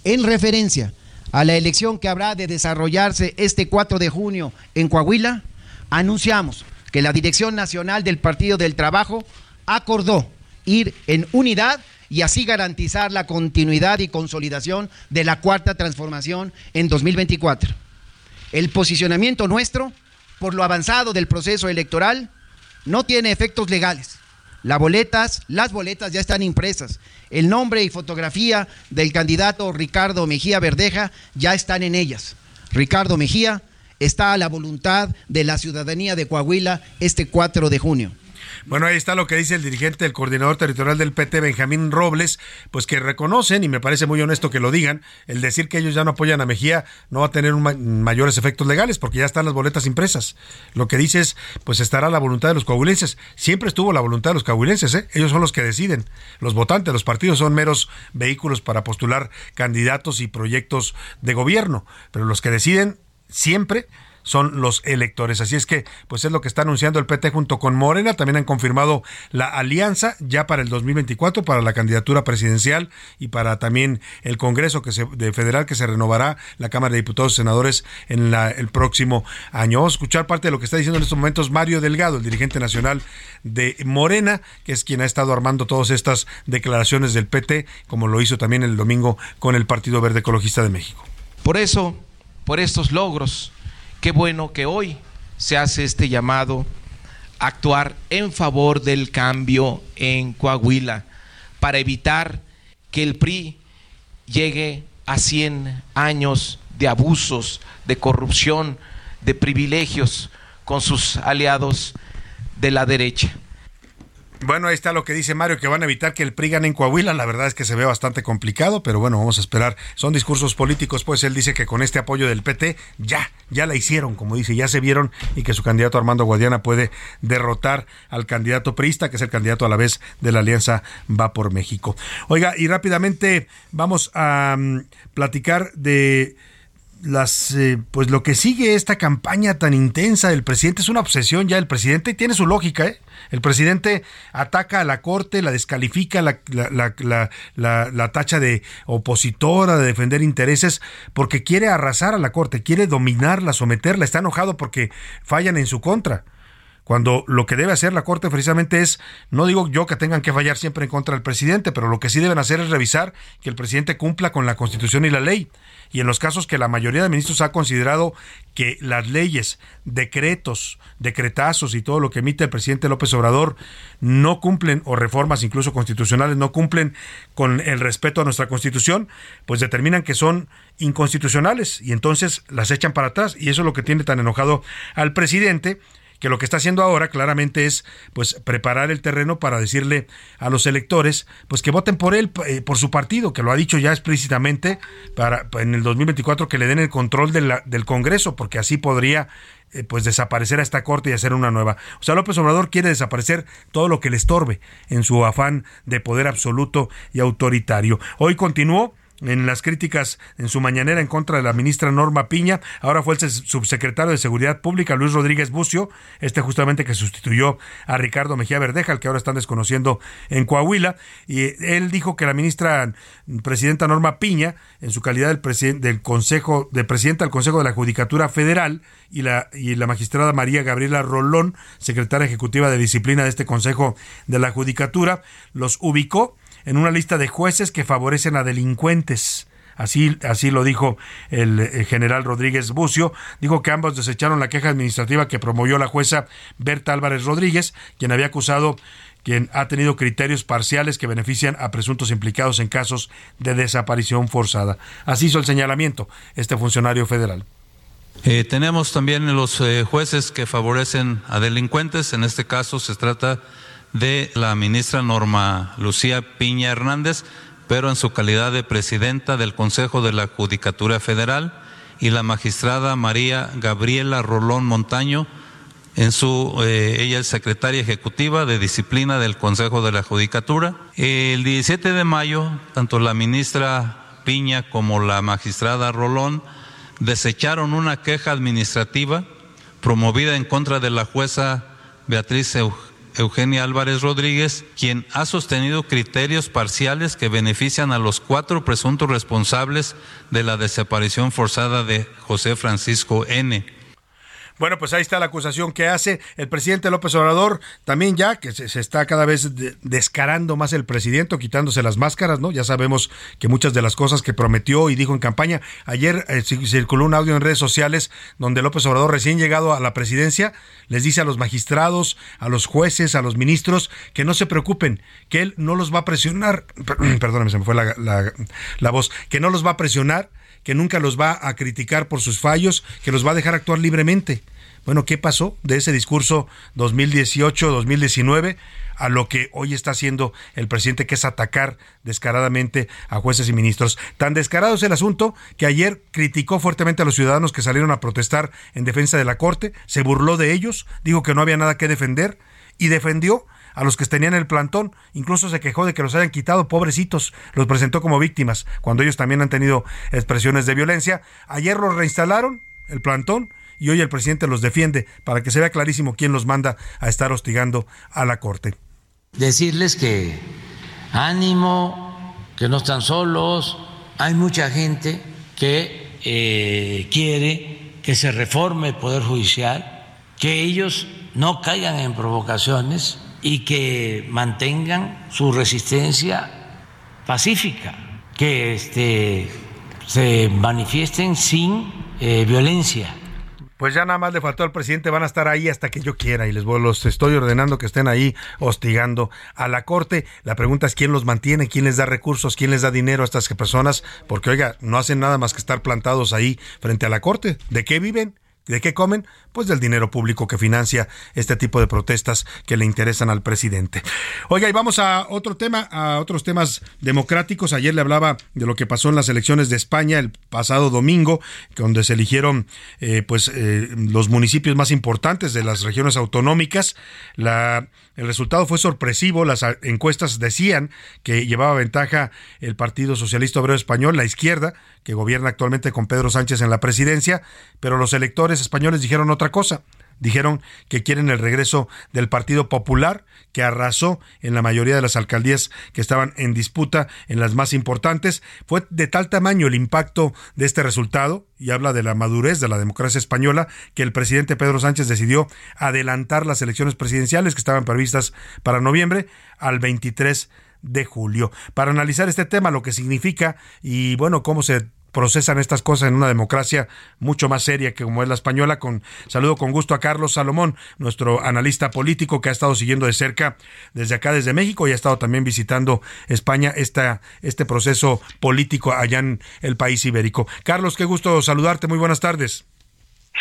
S15: En referencia a la elección que habrá de desarrollarse este 4 de junio en Coahuila, anunciamos que la Dirección Nacional del Partido del Trabajo acordó ir en unidad y así garantizar la continuidad y consolidación de la cuarta transformación en 2024. El posicionamiento nuestro, por lo avanzado del proceso electoral, no tiene efectos legales. Las boletas, las boletas ya están impresas. El nombre y fotografía del candidato Ricardo Mejía Verdeja ya están en ellas. Ricardo Mejía, está a la voluntad de la ciudadanía de Coahuila este 4 de junio.
S6: Bueno, ahí está lo que dice el dirigente del coordinador territorial del PT, Benjamín Robles, pues que reconocen, y me parece muy honesto que lo digan, el decir que ellos ya no apoyan a Mejía no va a tener mayores efectos legales porque ya están las boletas impresas. Lo que dice es, pues estará la voluntad de los coahuilenses. Siempre estuvo la voluntad de los coahuilenses, ¿eh? ellos son los que deciden. Los votantes, los partidos son meros vehículos para postular candidatos y proyectos de gobierno, pero los que deciden siempre son los electores. Así es que, pues es lo que está anunciando el PT junto con Morena. También han confirmado la alianza ya para el 2024, para la candidatura presidencial y para también el Congreso que se, de federal que se renovará la Cámara de Diputados y Senadores en la, el próximo año. Vamos a escuchar parte de lo que está diciendo en estos momentos Mario Delgado, el dirigente nacional de Morena, que es quien ha estado armando todas estas declaraciones del PT, como lo hizo también el domingo con el Partido Verde Ecologista de México.
S16: Por eso por estos logros. Qué bueno que hoy se hace este llamado a actuar en favor del cambio en Coahuila para evitar que el PRI llegue a 100 años de abusos, de corrupción, de privilegios con sus aliados de la derecha.
S6: Bueno, ahí está lo que dice Mario, que van a evitar que el PRI gane en Coahuila. La verdad es que se ve bastante complicado, pero bueno, vamos a esperar. Son discursos políticos, pues él dice que con este apoyo del PT ya, ya la hicieron, como dice, ya se vieron y que su candidato Armando Guadiana puede derrotar al candidato priista, que es el candidato a la vez de la Alianza Va por México. Oiga, y rápidamente vamos a mm, platicar de las eh, pues lo que sigue esta campaña tan intensa del presidente es una obsesión ya el presidente tiene su lógica ¿eh? el presidente ataca a la corte la descalifica la, la, la, tacha de opositora de defender intereses porque quiere arrasar a la corte quiere dominarla someterla está enojado porque fallan en su contra cuando lo que debe hacer la Corte precisamente es, no digo yo que tengan que fallar siempre en contra del presidente, pero lo que sí deben hacer es revisar que el presidente cumpla con la Constitución y la ley. Y en los casos que la mayoría de ministros ha considerado que las leyes, decretos, decretazos y todo lo que emite el presidente López Obrador no cumplen, o reformas incluso constitucionales no cumplen con el respeto a nuestra Constitución, pues determinan que son inconstitucionales y entonces las echan para atrás. Y eso es lo que tiene tan enojado al presidente que lo que está haciendo ahora claramente es pues preparar el terreno para decirle a los electores pues que voten por él eh, por su partido que lo ha dicho ya explícitamente para en el 2024 que le den el control del Congreso porque así podría eh, pues desaparecer a esta corte y hacer una nueva. O sea, López Obrador quiere desaparecer todo lo que le estorbe en su afán de poder absoluto y autoritario. Hoy continuó en las críticas en su mañanera en contra de la ministra Norma Piña. Ahora fue el subsecretario de Seguridad Pública, Luis Rodríguez Bucio, este justamente que sustituyó a Ricardo Mejía Verdeja, el que ahora están desconociendo en Coahuila. Y él dijo que la ministra presidenta Norma Piña, en su calidad del, del Consejo, de presidenta del Consejo de la Judicatura Federal, y la, y la magistrada María Gabriela Rolón, secretaria ejecutiva de disciplina de este Consejo de la Judicatura, los ubicó en una lista de jueces que favorecen a delincuentes. Así, así lo dijo el, general Rodríguez Bucio. Dijo que ambos desecharon la queja administrativa que promovió la jueza Berta Álvarez Rodríguez, quien había acusado quien ha tenido criterios parciales que benefician a presuntos implicados en casos de desaparición forzada. Así hizo el señalamiento este funcionario federal.
S3: Eh, tenemos también los eh, jueces que favorecen a delincuentes. En este caso se trata de la ministra Norma Lucía Piña Hernández, pero en su calidad de presidenta del Consejo de la Judicatura Federal, y la magistrada María Gabriela Rolón Montaño, en su, eh, ella es secretaria ejecutiva de disciplina del Consejo de la Judicatura. El 17 de mayo, tanto la ministra Piña como la magistrada Rolón desecharon una queja administrativa promovida en contra de la jueza Beatriz Eugenia Álvarez Rodríguez, quien ha sostenido criterios parciales que benefician a los cuatro presuntos responsables de la desaparición forzada de José Francisco N.
S6: Bueno, pues ahí está la acusación que hace el presidente López Obrador, también ya que se, está cada vez descarando más el presidente, quitándose las máscaras, ¿no? Ya sabemos que muchas de las cosas que prometió y dijo en campaña, ayer eh, circuló un audio en redes sociales donde López Obrador recién llegado a la presidencia les dice a los magistrados, a los jueces, a los ministros que no se preocupen, que él no los va a presionar, perdóname, se me fue la, la voz, que no los va a presionar que nunca los va a criticar por sus fallos, que los va a dejar actuar libremente. Bueno, ¿qué pasó de ese discurso 2018-2019 a lo que hoy está haciendo el presidente, que es atacar descaradamente a jueces y ministros? Tan descarado es el asunto que ayer criticó fuertemente a los ciudadanos que salieron a protestar en defensa de la Corte, se burló de ellos, dijo que no había nada que defender y defendió a los que tenían el plantón. Incluso se quejó de que los hayan quitado, pobrecitos, los presentó como víctimas, cuando ellos también han tenido expresiones de violencia. Ayer los reinstalaron, el plantón, y hoy el presidente los defiende para que se vea clarísimo quién los manda a estar hostigando a la Corte.
S5: Decirles que ánimo, que no están solos, hay mucha gente que eh, quiere que se reforme el Poder Judicial, que ellos no caigan en provocaciones y que mantengan su resistencia pacífica, que este, se manifiesten sin eh, violencia.
S6: Pues ya nada más le faltó al presidente, van a estar ahí hasta que yo quiera y les voy, los estoy ordenando que estén ahí hostigando a la corte. La pregunta es quién los mantiene, quién les da recursos, quién les da dinero a estas personas, porque oiga, no hacen nada más que estar plantados ahí frente a la corte. ¿De qué viven? ¿De qué comen? Pues del dinero público que financia este tipo de protestas que le interesan al presidente. Oiga, y vamos a otro tema, a otros temas democráticos. Ayer le hablaba de lo que pasó en las elecciones de España el pasado domingo, donde se eligieron eh, pues eh, los municipios más importantes de las regiones autonómicas. La, el resultado fue sorpresivo. Las encuestas decían que llevaba ventaja el Partido Socialista Obrero Español, la izquierda, que gobierna actualmente con Pedro Sánchez en la presidencia, pero los electores españoles dijeron otra cosa. dijeron que quieren el regreso del Partido Popular, que arrasó en la mayoría de las alcaldías que estaban en disputa, en las más importantes. Fue de tal tamaño el impacto de este resultado, y habla de la madurez de la democracia española, que el presidente Pedro Sánchez decidió adelantar las elecciones presidenciales que estaban previstas para noviembre al 23 de julio. Para analizar este tema, lo que significa y bueno, cómo se procesan estas cosas en una democracia mucho más seria que como es la española. Con saludo con gusto a Carlos Salomón, nuestro analista político que ha estado siguiendo de cerca desde acá, desde México, y ha estado también visitando España esta, este proceso político allá en el país ibérico. Carlos, qué gusto saludarte. Muy buenas tardes.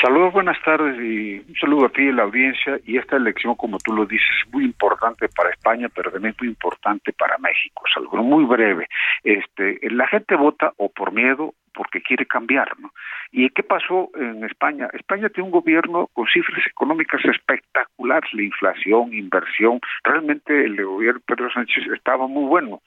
S17: Saludos, buenas tardes y un saludo a ti y a la audiencia. Y esta elección, como tú lo dices, es muy importante para España, pero también muy importante para México. Es muy breve. Este, la gente vota o por miedo porque quiere cambiar, ¿no? ¿Y qué pasó en España? España tiene un gobierno con cifras económicas espectaculares, la inflación, inversión, realmente el gobierno de Pedro Sánchez estaba muy bueno,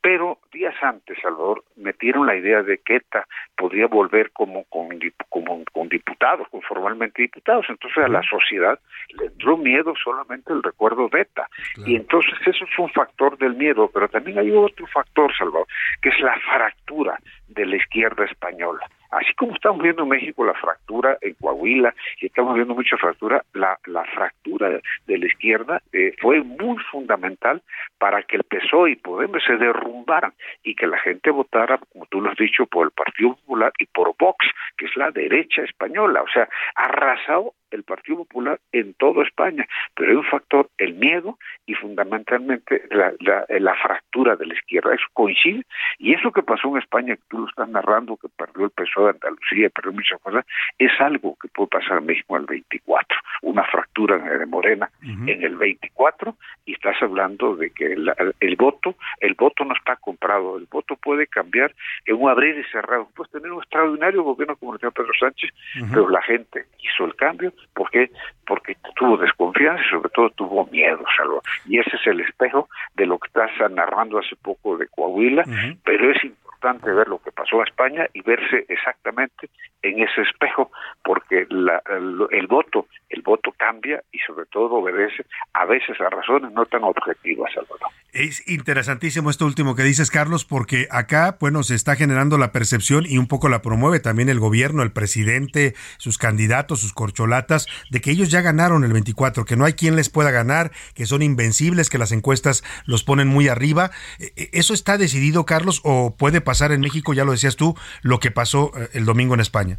S17: pero días antes, Salvador, metieron la idea de que ETA podría volver como con, como, con diputados, con formalmente diputados, entonces a la sociedad le entró miedo solamente el recuerdo de ETA, y entonces eso es un factor del miedo, pero también hay otro factor, Salvador, que es la fractura de la izquierda española. Así como estamos viendo en México la fractura en Coahuila y estamos viendo mucha fractura, la, la fractura de la izquierda eh, fue muy fundamental para que el PSOE y Podemos se derrumbaran y que la gente votara, como tú lo has dicho, por el Partido Popular y por Vox, que es la derecha española. O sea, arrasado el Partido Popular en toda España, pero hay un factor, el miedo y fundamentalmente la, la, fractura de la izquierda. Eso coincide. Y eso que pasó en España, que tú lo estás narrando, que perdió el PSOE de Andalucía, perdió muchas cosas, es algo que puede pasar en México en el 24, una fractura de Morena en el 24 y estás hablando de que el, el, voto, el voto no está comprado, el voto puede cambiar en un abrir y cerrado. Puedes tener un extraordinario gobierno como el señor Pedro Sánchez, pero la gente hizo el cambio ¿Por qué? Porque tuvo desconfianza y sobre todo tuvo miedo, Salvador. Y ese es el espejo de lo que estás narrando hace poco de Coahuila, pero es importante ver lo que pasó a España y verse exactamente en ese espejo, porque la, el, el, voto, el voto cambia y sobre todo obedece a veces a razones no tan objetivas, Salvador.
S6: Es interesantísimo esto último que dices, Carlos, porque acá, bueno, se está generando la percepción y un poco la promueve también el gobierno, el presidente, sus candidatos, sus corcholatas, de que ellos ya ganaron el 24, que no hay quien les pueda ganar, que son invencibles, que las encuestas los ponen muy arriba. E, e, ¿Eso está decidido, Carlos, o puede pasar en México, ya lo decías tú, lo que pasó eh, el domingo en España?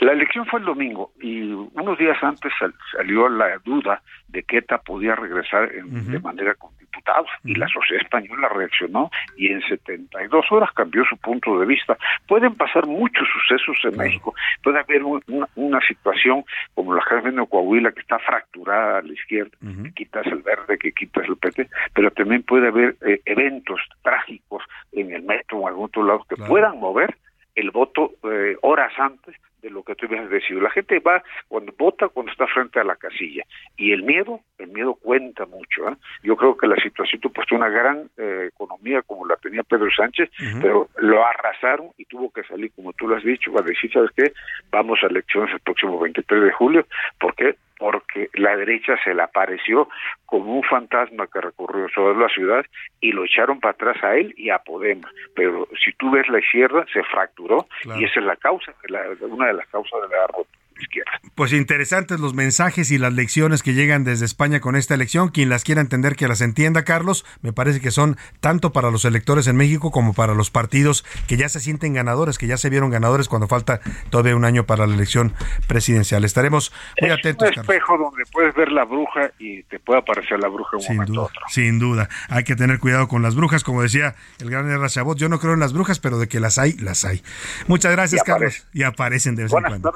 S17: La elección fue el domingo y unos días antes salió la duda de que ETA podía regresar de manera con diputados y la sociedad española reaccionó y en 72 horas cambió su punto de vista. Pueden pasar muchos sucesos en México, puede haber una, situación como la que de Coahuila que está fracturada a la izquierda, que quitas el verde, que quitas el PT, pero también puede haber eh, eventos trágicos en el metro o en algún otro lado que puedan mover el voto eh, horas antes de lo que tú habías decidido. La gente va cuando vota cuando está frente a la casilla y el miedo, el miedo cuenta mucho. ¿eh? Yo creo que la situación tuvo puesto una gran eh, economía como la tenía Pedro Sánchez, pero lo arrasaron y tuvo que salir, como tú lo has dicho, a decir, ¿sabes qué? Vamos a elecciones el próximo 23 de julio. ¿Por qué? Porque la derecha se le apareció como un fantasma que recorrió sobre la ciudad y lo echaron para atrás a él y a Podemos. Pero si tú ves la izquierda, se fracturó y esa es la causa, una de las causas de la ruptura izquierda.
S6: Pues interesantes los mensajes y las lecciones que llegan desde España con esta elección. Quien las quiera entender, que las entienda, Carlos. Me parece que son tanto para los electores en México como para los partidos que ya se sienten ganadores, que ya se vieron ganadores cuando falta todavía un año para la elección presidencial. Estaremos muy atentos.
S17: Es un espejo donde puedes ver la bruja y te puede aparecer la bruja un
S6: sin
S17: momento
S6: duda,
S17: otro.
S6: Sin duda. Hay que tener cuidado con las brujas, como decía el gran Erra Chabot. Yo no creo en las brujas, pero de que las hay, las hay. Muchas gracias, Carlos. Y aparecen de vez en cuando.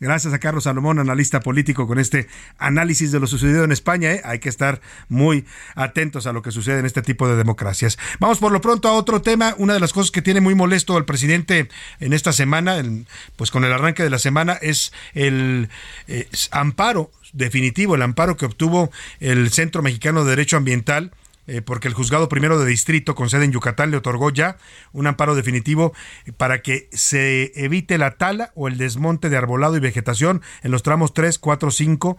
S6: Gracias a Carlos Salomón, analista político, con este análisis de lo sucedido en España. ¿eh? Hay que estar muy atentos a lo que sucede en este tipo de democracias. Vamos por lo pronto a otro tema. Una de las cosas que tiene muy molesto al presidente en esta semana, pues con el arranque de la semana, es el eh, amparo definitivo, el amparo que obtuvo el Centro Mexicano de Derecho Ambiental eh, porque el juzgado primero de distrito con sede en Yucatán le otorgó ya un amparo definitivo para que se evite la tala o el desmonte de arbolado y vegetación en los tramos 3, 4, 5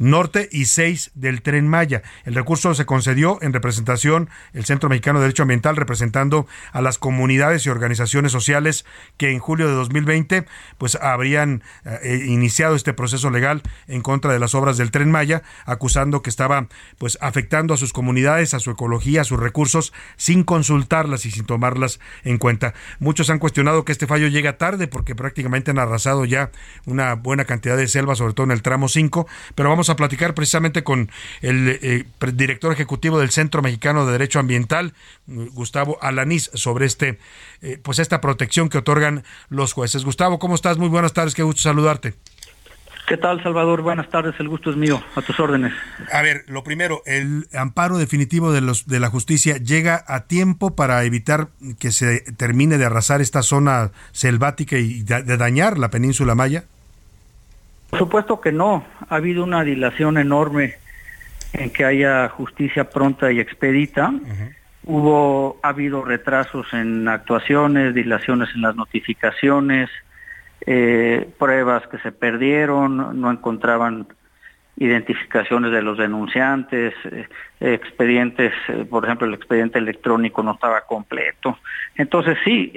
S6: norte y 6 del tren Maya. El recurso se concedió en representación el Centro Mexicano de Derecho Ambiental representando a las comunidades y organizaciones sociales que en julio de 2020 pues habrían eh, iniciado este proceso legal en contra de las obras del tren Maya, acusando que estaba pues afectando a sus comunidades, a su ecología, a sus recursos, sin consultarlas y sin tomarlas en cuenta. Muchos han cuestionado que este fallo llega tarde porque prácticamente han arrasado ya una buena cantidad de selva, sobre todo en el tramo 5, pero vamos a platicar precisamente con el eh, director ejecutivo del Centro Mexicano de Derecho Ambiental, Gustavo Alanís, sobre este eh, pues esta protección que otorgan los jueces. Gustavo, ¿cómo estás? Muy buenas tardes, qué gusto saludarte.
S18: ¿Qué tal, Salvador? Buenas tardes, el gusto es mío, a tus órdenes.
S6: A ver, lo primero, el amparo definitivo de, los, de la justicia llega a tiempo para evitar que se termine de arrasar esta zona selvática y de, dañar la península Maya.
S18: Por supuesto que no, ha habido una dilación enorme en que haya justicia pronta y expedita. Hubo, ha habido retrasos en actuaciones, dilaciones en las notificaciones, eh, pruebas que se perdieron, no encontraban identificaciones de los denunciantes, eh, expedientes, eh, por ejemplo, el expediente electrónico no estaba completo. Entonces sí,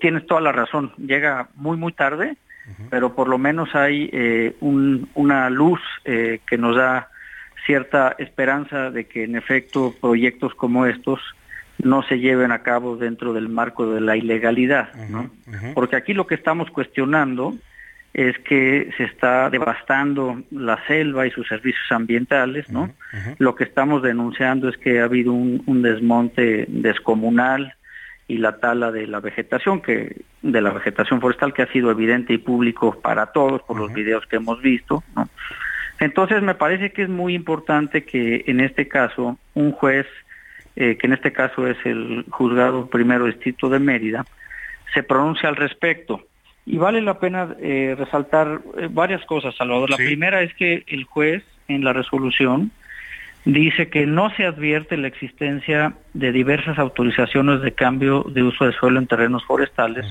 S18: tienes toda la razón, llega muy, muy tarde, pero por lo menos hay una luz que nos da cierta esperanza de que en efecto proyectos como estos no se lleven a cabo dentro del marco de la ilegalidad, ¿no? Porque aquí lo que estamos cuestionando es que se está devastando la selva y sus servicios ambientales, ¿no? Lo que estamos denunciando es que ha habido un, desmonte descomunal y la tala de la vegetación, que de la vegetación forestal que ha sido evidente y público para todos por los videos que hemos visto, ¿no? Entonces me parece que es muy importante que en este caso un juez eh, que en este caso es el juzgado primero distrito de Mérida, se pronuncia al respecto. Y vale la pena eh, resaltar eh, varias cosas, Salvador. La primera es que el juez en la resolución dice que no se advierte la existencia de diversas autorizaciones de cambio de uso de suelo en terrenos forestales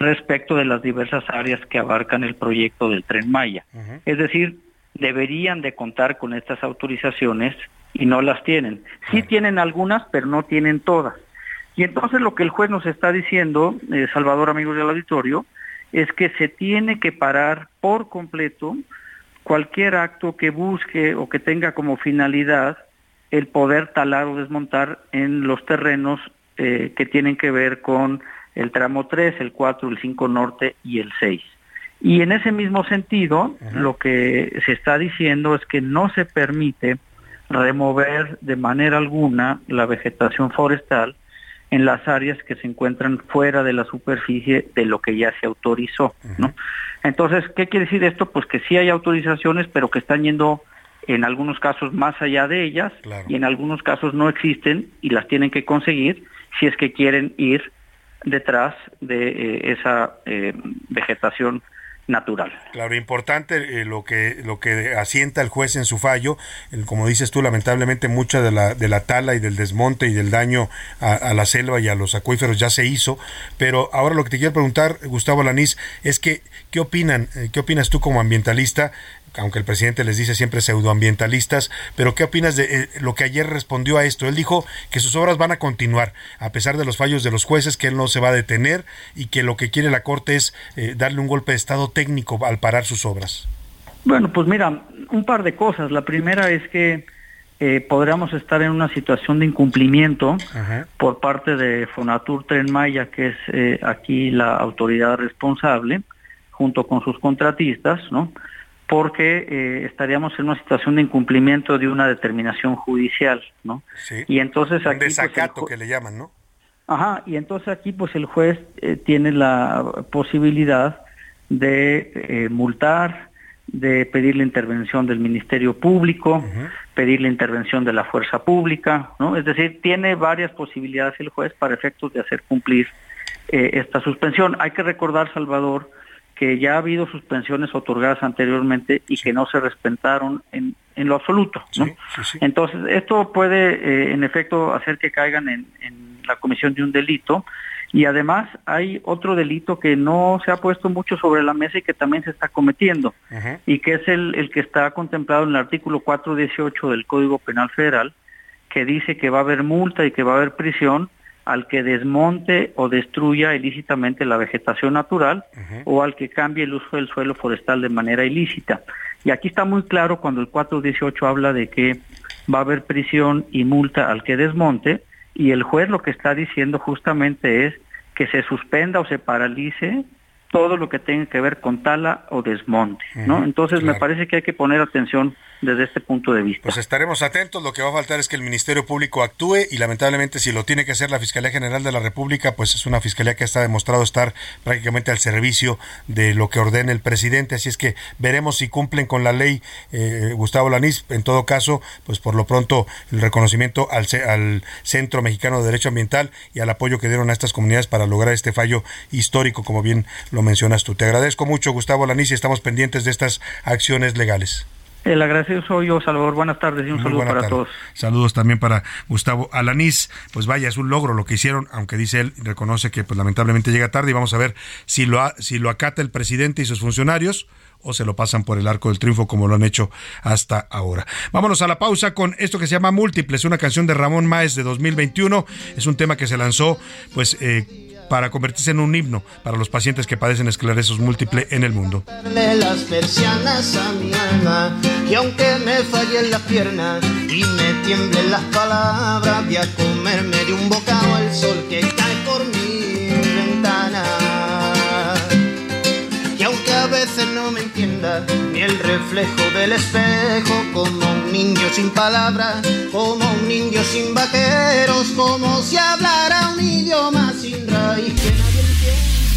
S18: respecto de las diversas áreas que abarcan el proyecto del tren Maya. Es decir, deberían de contar con estas autorizaciones y no las tienen. Sí tienen algunas, pero no tienen todas. Y entonces lo que el juez nos está diciendo, eh, Salvador, amigos del auditorio, es que se tiene que parar por completo cualquier acto que busque o que tenga como finalidad el poder talar o desmontar en los terrenos eh, que tienen que ver con el tramo 3, el 4, el 5 norte y el 6. Y en ese mismo sentido, lo que se está diciendo es que no se permite remover de manera alguna la vegetación forestal en las áreas que se encuentran fuera de la superficie de lo que ya se autorizó, ¿no? Entonces, ¿qué quiere decir esto? Pues que sí hay autorizaciones, pero que están yendo en algunos casos más allá de ellas y en algunos casos no existen y las tienen que conseguir si es que quieren ir detrás de eh, esa eh, vegetación natural.
S6: Claro, importante eh, lo que lo que asienta el juez en su fallo, como dices tú, lamentablemente mucha de la, de la tala y del desmonte y del daño a, la selva y a los acuíferos ya se hizo, pero ahora lo que te quiero preguntar, Gustavo Lanís, es que ¿qué opinan? Eh, ¿Qué opinas tú como ambientalista aunque el presidente les dice siempre pseudoambientalistas, pero ¿qué opinas de eh, lo que ayer respondió a esto? Él dijo que sus obras van a continuar, a pesar de los fallos de los jueces, que él no se va a detener y que lo que quiere la Corte es eh, darle un golpe de Estado técnico al parar sus obras.
S18: Bueno, pues mira, un par de cosas. La primera es que eh, podríamos estar en una situación de incumplimiento por parte de Fonatur Tren Maya, que es aquí la autoridad responsable, junto con sus contratistas, ¿no? Porque eh, estaríamos en una situación de incumplimiento de una determinación judicial, ¿no?
S6: Sí.
S18: Y entonces
S6: Un
S18: aquí pues,
S6: desacato que le llaman, ¿no?
S18: Ajá, y entonces aquí pues el juez eh, tiene la posibilidad de eh, multar, de pedir la intervención del Ministerio Público, pedir la intervención de la fuerza pública, ¿no? Es decir, tiene varias posibilidades el juez para efectos de hacer cumplir esta suspensión. Hay que recordar, Salvador, que ya ha habido suspensiones otorgadas anteriormente y que no se respetaron en, en lo absoluto. ¿no? Entonces, esto puede, eh, en efecto, hacer que caigan en, en la comisión de un delito. Y además hay otro delito que no se ha puesto mucho sobre la mesa y que también se está cometiendo, y que es el, el que está contemplado en el artículo 418 del Código Penal Federal, que dice que va a haber multa y que va a haber prisión al que desmonte o destruya ilícitamente la vegetación natural o al que cambie el uso del suelo forestal de manera ilícita. Y aquí está muy claro cuando el 418 habla de que va a haber prisión y multa al que desmonte y el juez lo que está diciendo justamente es que se suspenda o se paralice todo lo que tenga que ver con tala o desmonte, ¿no? Entonces me parece que hay que poner atención desde este punto de vista.
S6: Pues estaremos atentos. Lo que va a faltar es que el Ministerio Público actúe y lamentablemente si lo tiene que hacer la Fiscalía General de la República, pues es una fiscalía que está demostrado estar prácticamente al servicio de lo que ordena el presidente. Así es que veremos si cumplen con la ley eh, Gustavo Lanís. En todo caso, pues por lo pronto el reconocimiento al, al Centro Mexicano de Derecho Ambiental y al apoyo que dieron a estas comunidades para lograr este fallo histórico, como bien lo mencionas tú. Te agradezco mucho, Gustavo Lanís, y estamos pendientes de estas acciones legales.
S18: El agradecido soy yo, Salvador. Buenas tardes y un saludo para todos.
S6: Saludos también para Gustavo Alanís. Pues vaya, es un logro lo que hicieron, aunque dice él, reconoce que pues lamentablemente llega tarde y vamos a ver si lo, si lo acata el presidente y sus funcionarios o se lo pasan por el arco del triunfo como lo han hecho hasta ahora. Vámonos a la pausa con esto que se llama Múltiples, una canción de Ramón Máez de 2021. Es un tema que se lanzó pues eh, para convertirse en un himno para los pacientes que padecen esclerosis múltiple en el mundo.
S19: las persianas a mi alma y aunque me fallen las piernas y me tiemblen las palabras voy a comerme de un bocado el sol que cae por mi ventana y aunque a veces no me entienda ni el reflejo del espejo como un niño sin palabras como un niño sin vaqueros como si hablara un idioma sin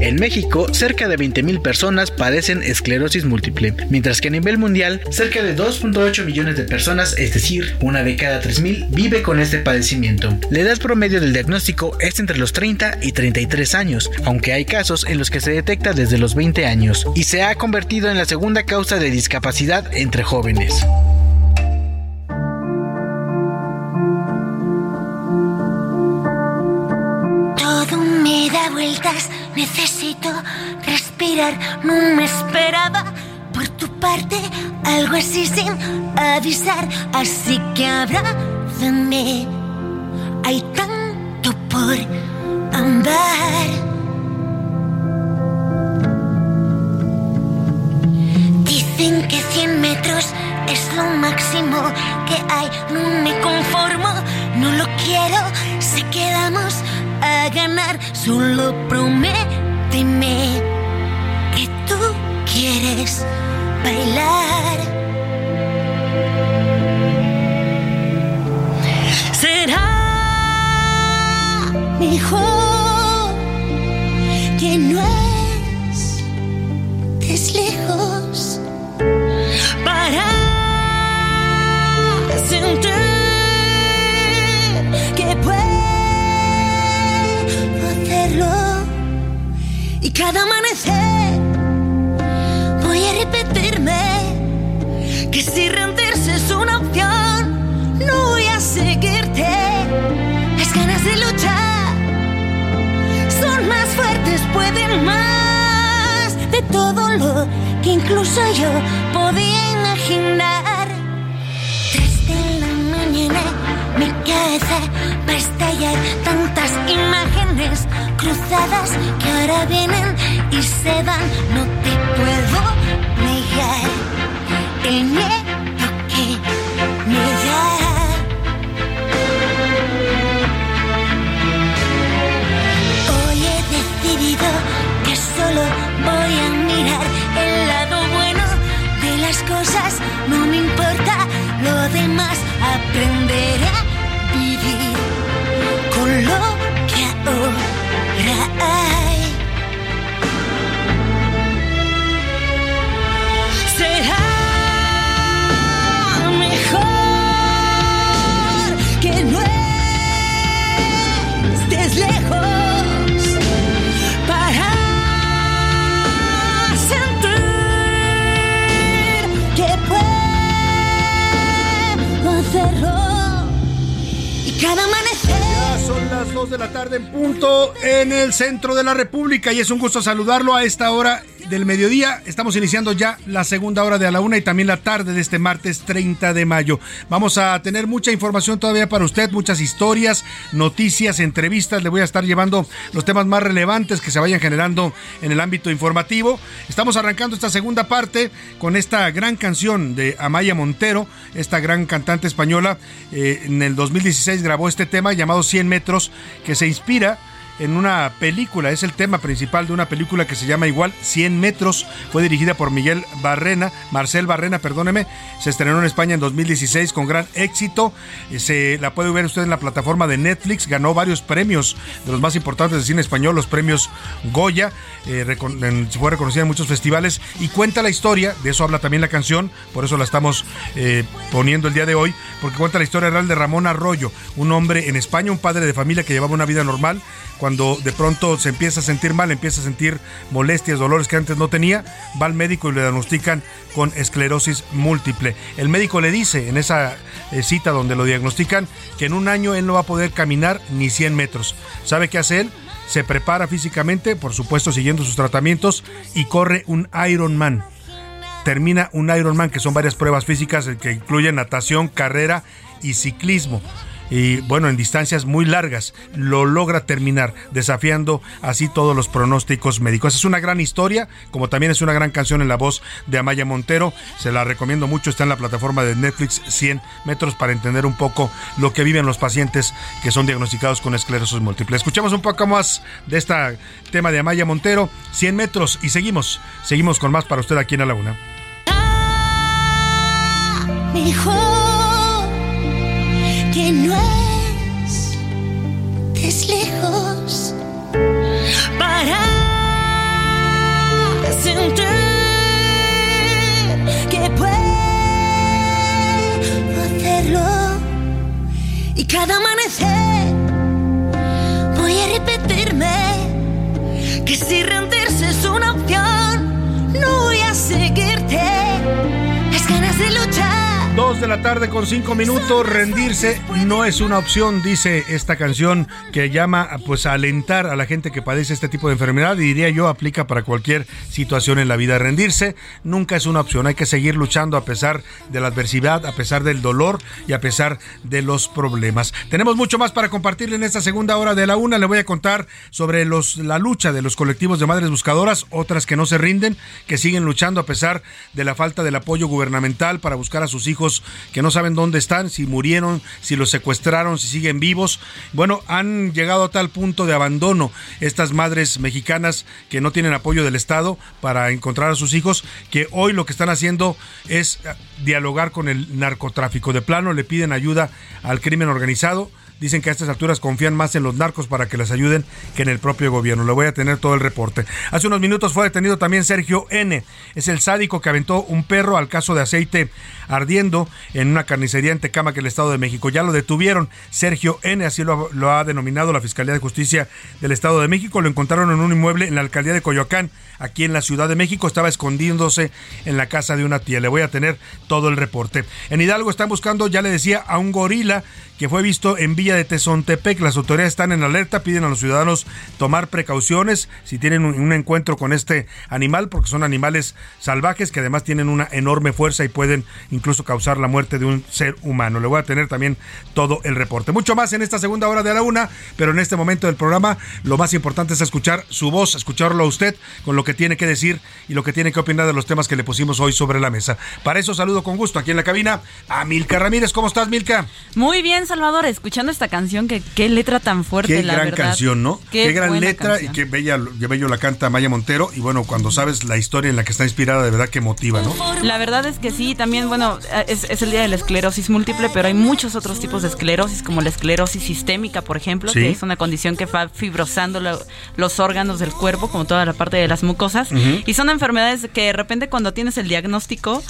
S13: En México, cerca de 20.000 personas padecen esclerosis múltiple, mientras que a nivel mundial, cerca de 2.8 millones de personas, es decir, una de cada 3.000, vive con este padecimiento. La edad promedio del diagnóstico es entre los 30 y 33 años, aunque hay casos en los que se detecta desde los 20 años, y se ha convertido en la segunda causa de discapacidad entre jóvenes.
S20: Todo me da vueltas, necesito respirar, no me esperaba por tu parte algo así sin avisar, así que abrázame, hay tanto por andar. Dicen que 100 metros es lo máximo que hay, no me conformo, no lo quiero, si quedamos a ganar, solo prométeme que tú quieres bailar. Será mejor que no estés lejos para y cada amanecer voy a repetirme que si rendirse es una opción no voy a seguirte. Las ganas de luchar son más fuertes pueden más de todo lo que incluso yo podía imaginar. Tres de la mañana mi cabeza va estallar tantas imágenes cruzadas que ahora vienen y se van. No te puedo negar el miedo que me da. Hoy he decidido que solo voy a mirar el lado bueno de las cosas. No me importa lo demás, aprenderé
S6: De la tarde en punto en el centro de la República y es un gusto saludarlo a esta hora del mediodía. Estamos iniciando ya la segunda hora de a la una y también la tarde de este martes 30 de mayo. Vamos a tener mucha información todavía para usted, muchas historias, noticias, entrevistas. Le voy a estar llevando los temas más relevantes que se vayan generando en el ámbito informativo. Estamos arrancando esta segunda parte con esta gran canción de Amaya Montero, esta gran cantante española. Eh, en el 2016 grabó este tema llamado 100 metros que se inspira en una película, es el tema principal de una película que se llama igual 100 metros, fue dirigida por Miguel Barrena, Marcel Barrena, perdóneme, se estrenó en España en 2016 con gran éxito, eh, se la puede ver usted en la plataforma de Netflix, ganó varios premios de los más importantes de cine español, los premios Goya, eh, fue reconocida en muchos festivales y cuenta la historia, de eso habla también la canción, por eso la estamos eh, poniendo el día de hoy, porque cuenta la historia real de Ramón Arroyo, un hombre en España, un padre de familia que llevaba una vida normal, cuando de pronto se empieza a sentir mal, empieza a sentir molestias, dolores que antes no tenía, va al médico y le diagnostican con esclerosis múltiple. El médico le dice en esa eh, cita donde lo diagnostican que en un año él no va a poder caminar ni 100 metros. ¿Sabe qué hace él? Se prepara físicamente, por supuesto siguiendo sus tratamientos, y corre un Ironman termina un Ironman, que son varias pruebas físicas que incluyen natación, carrera y ciclismo y bueno, en distancias muy largas, lo logra terminar, desafiando así todos los pronósticos médicos. Es una gran historia, como también es una gran canción en la voz de Amaya Montero. Se la recomiendo mucho, está en la plataforma de Netflix 100 metros para entender un poco lo que viven los pacientes que son diagnosticados con esclerosis múltiple. Escuchamos un poco más de este tema de Amaya Montero, 100 metros, y seguimos, seguimos con más para usted aquí en la Una
S20: que no es es lejos para sentir que puedo hacerlo. Y cada amanecer voy a repetirme que si rendirse es una opción no voy a seguirte
S6: la tarde con cinco minutos, rendirse no es una opción, dice esta canción que llama pues a alentar a la gente que padece este tipo de enfermedad y diría yo aplica para cualquier situación en la vida. Rendirse nunca es una opción, hay que seguir luchando a pesar de la adversidad, a pesar del dolor y a pesar de los problemas. Tenemos mucho más para compartirle en esta segunda hora de la una. Le voy a contar sobre los, la lucha de los colectivos de madres buscadoras, otras que no se rinden, que siguen luchando a pesar de la falta del apoyo gubernamental para buscar a sus hijos que no saben dónde están, si murieron, si los secuestraron, si siguen vivos. Bueno, han llegado a tal punto de abandono estas madres mexicanas que no tienen apoyo del Estado para encontrar a sus hijos, que hoy lo que están haciendo es dialogar con el narcotráfico. De plano le piden ayuda al crimen organizado Dicen que a estas alturas confían más en los narcos para que les ayuden que en el propio gobierno. Le voy a tener todo el reporte. Hace unos minutos fue detenido también Sergio N. Es el sádico que aventó un perro al caso de aceite ardiendo en una carnicería en Tecama, que el Estado de México. Ya lo detuvieron. Sergio N. Así lo, lo ha denominado la Fiscalía de Justicia del Estado de México. Lo encontraron en un inmueble en la alcaldía de Coyoacán, aquí en la Ciudad de México. Estaba escondiéndose en la casa de una tía. Le voy a tener todo el reporte. En Hidalgo están buscando, ya le decía, a un gorila que fue visto en Villa de Tezontepec. Las autoridades están en alerta, piden a los ciudadanos tomar precauciones si tienen un, encuentro con este animal, porque son animales salvajes que además tienen una enorme fuerza y pueden incluso causar la muerte de un ser humano. Le voy a tener también todo el reporte. Mucho más en esta segunda hora de la una, pero en este momento del programa lo más importante es escuchar su voz, escucharlo a usted con lo que tiene que decir y lo que tiene que opinar de los temas que le pusimos hoy sobre la mesa. Para eso saludo con gusto aquí en la cabina a Milka Ramírez. ¿Cómo estás, Milka?
S21: Muy bien, Salvador, escuchando esta canción, que qué letra tan fuerte,
S6: qué
S21: la
S6: gran
S21: verdad.
S6: canción, ¿no? Qué, gran letra
S21: canción.
S6: y qué bella, qué bello la canta Maya Montero. Y bueno, cuando sabes la historia en la que está inspirada, de verdad que motiva, ¿no?
S21: La verdad es que sí, también, bueno, es, es el día de la esclerosis múltiple, pero hay muchos otros tipos de esclerosis, como la esclerosis sistémica, por ejemplo,
S6: Sí.
S21: que es una condición que va fibrosando lo- los órganos del cuerpo, como toda la parte de las mucosas.
S6: Ujú.
S21: Y son enfermedades que de repente cuando tienes el diagnóstico,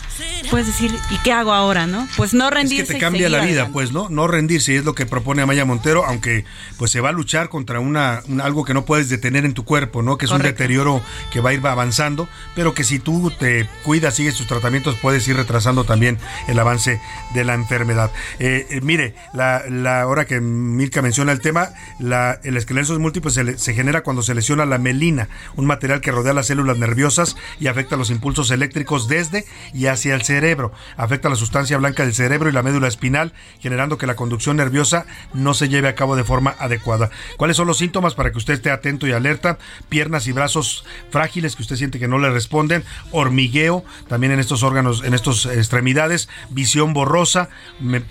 S21: puedes decir, ¿y qué hago ahora, no? Pues no
S6: Es
S21: rendirse
S6: que te cambia la vida,
S21: adelante.
S6: pues, ¿no? No rendirse, y es lo que propone Amaya Montero, aunque pues se va a luchar contra una, un- algo que no puedes detener en tu cuerpo, ¿no? Que es un deterioro que va a ir avanzando, pero que si tú te cuidas, sigues tus tratamientos, puedes ir retrasando también el avance de la enfermedad. Eh, eh, mire, la, la hora que Milka menciona el tema, la, el esclerosis múltiple se, le- se genera cuando se lesiona la melina, un material que rodea las células nerviosas y afecta los impulsos eléctricos desde y hacia el cerebro. Afecta la sustancia blanca del cerebro y la médula espinal, generando que la conducción nerviosa no se lleve a cabo de forma adecuada. ¿Cuáles son los síntomas para que usted esté atento y alerta? Piernas y brazos frágiles que usted siente que no le responden, hormigueo también en estos órganos, en estas extremidades, visión borrosa,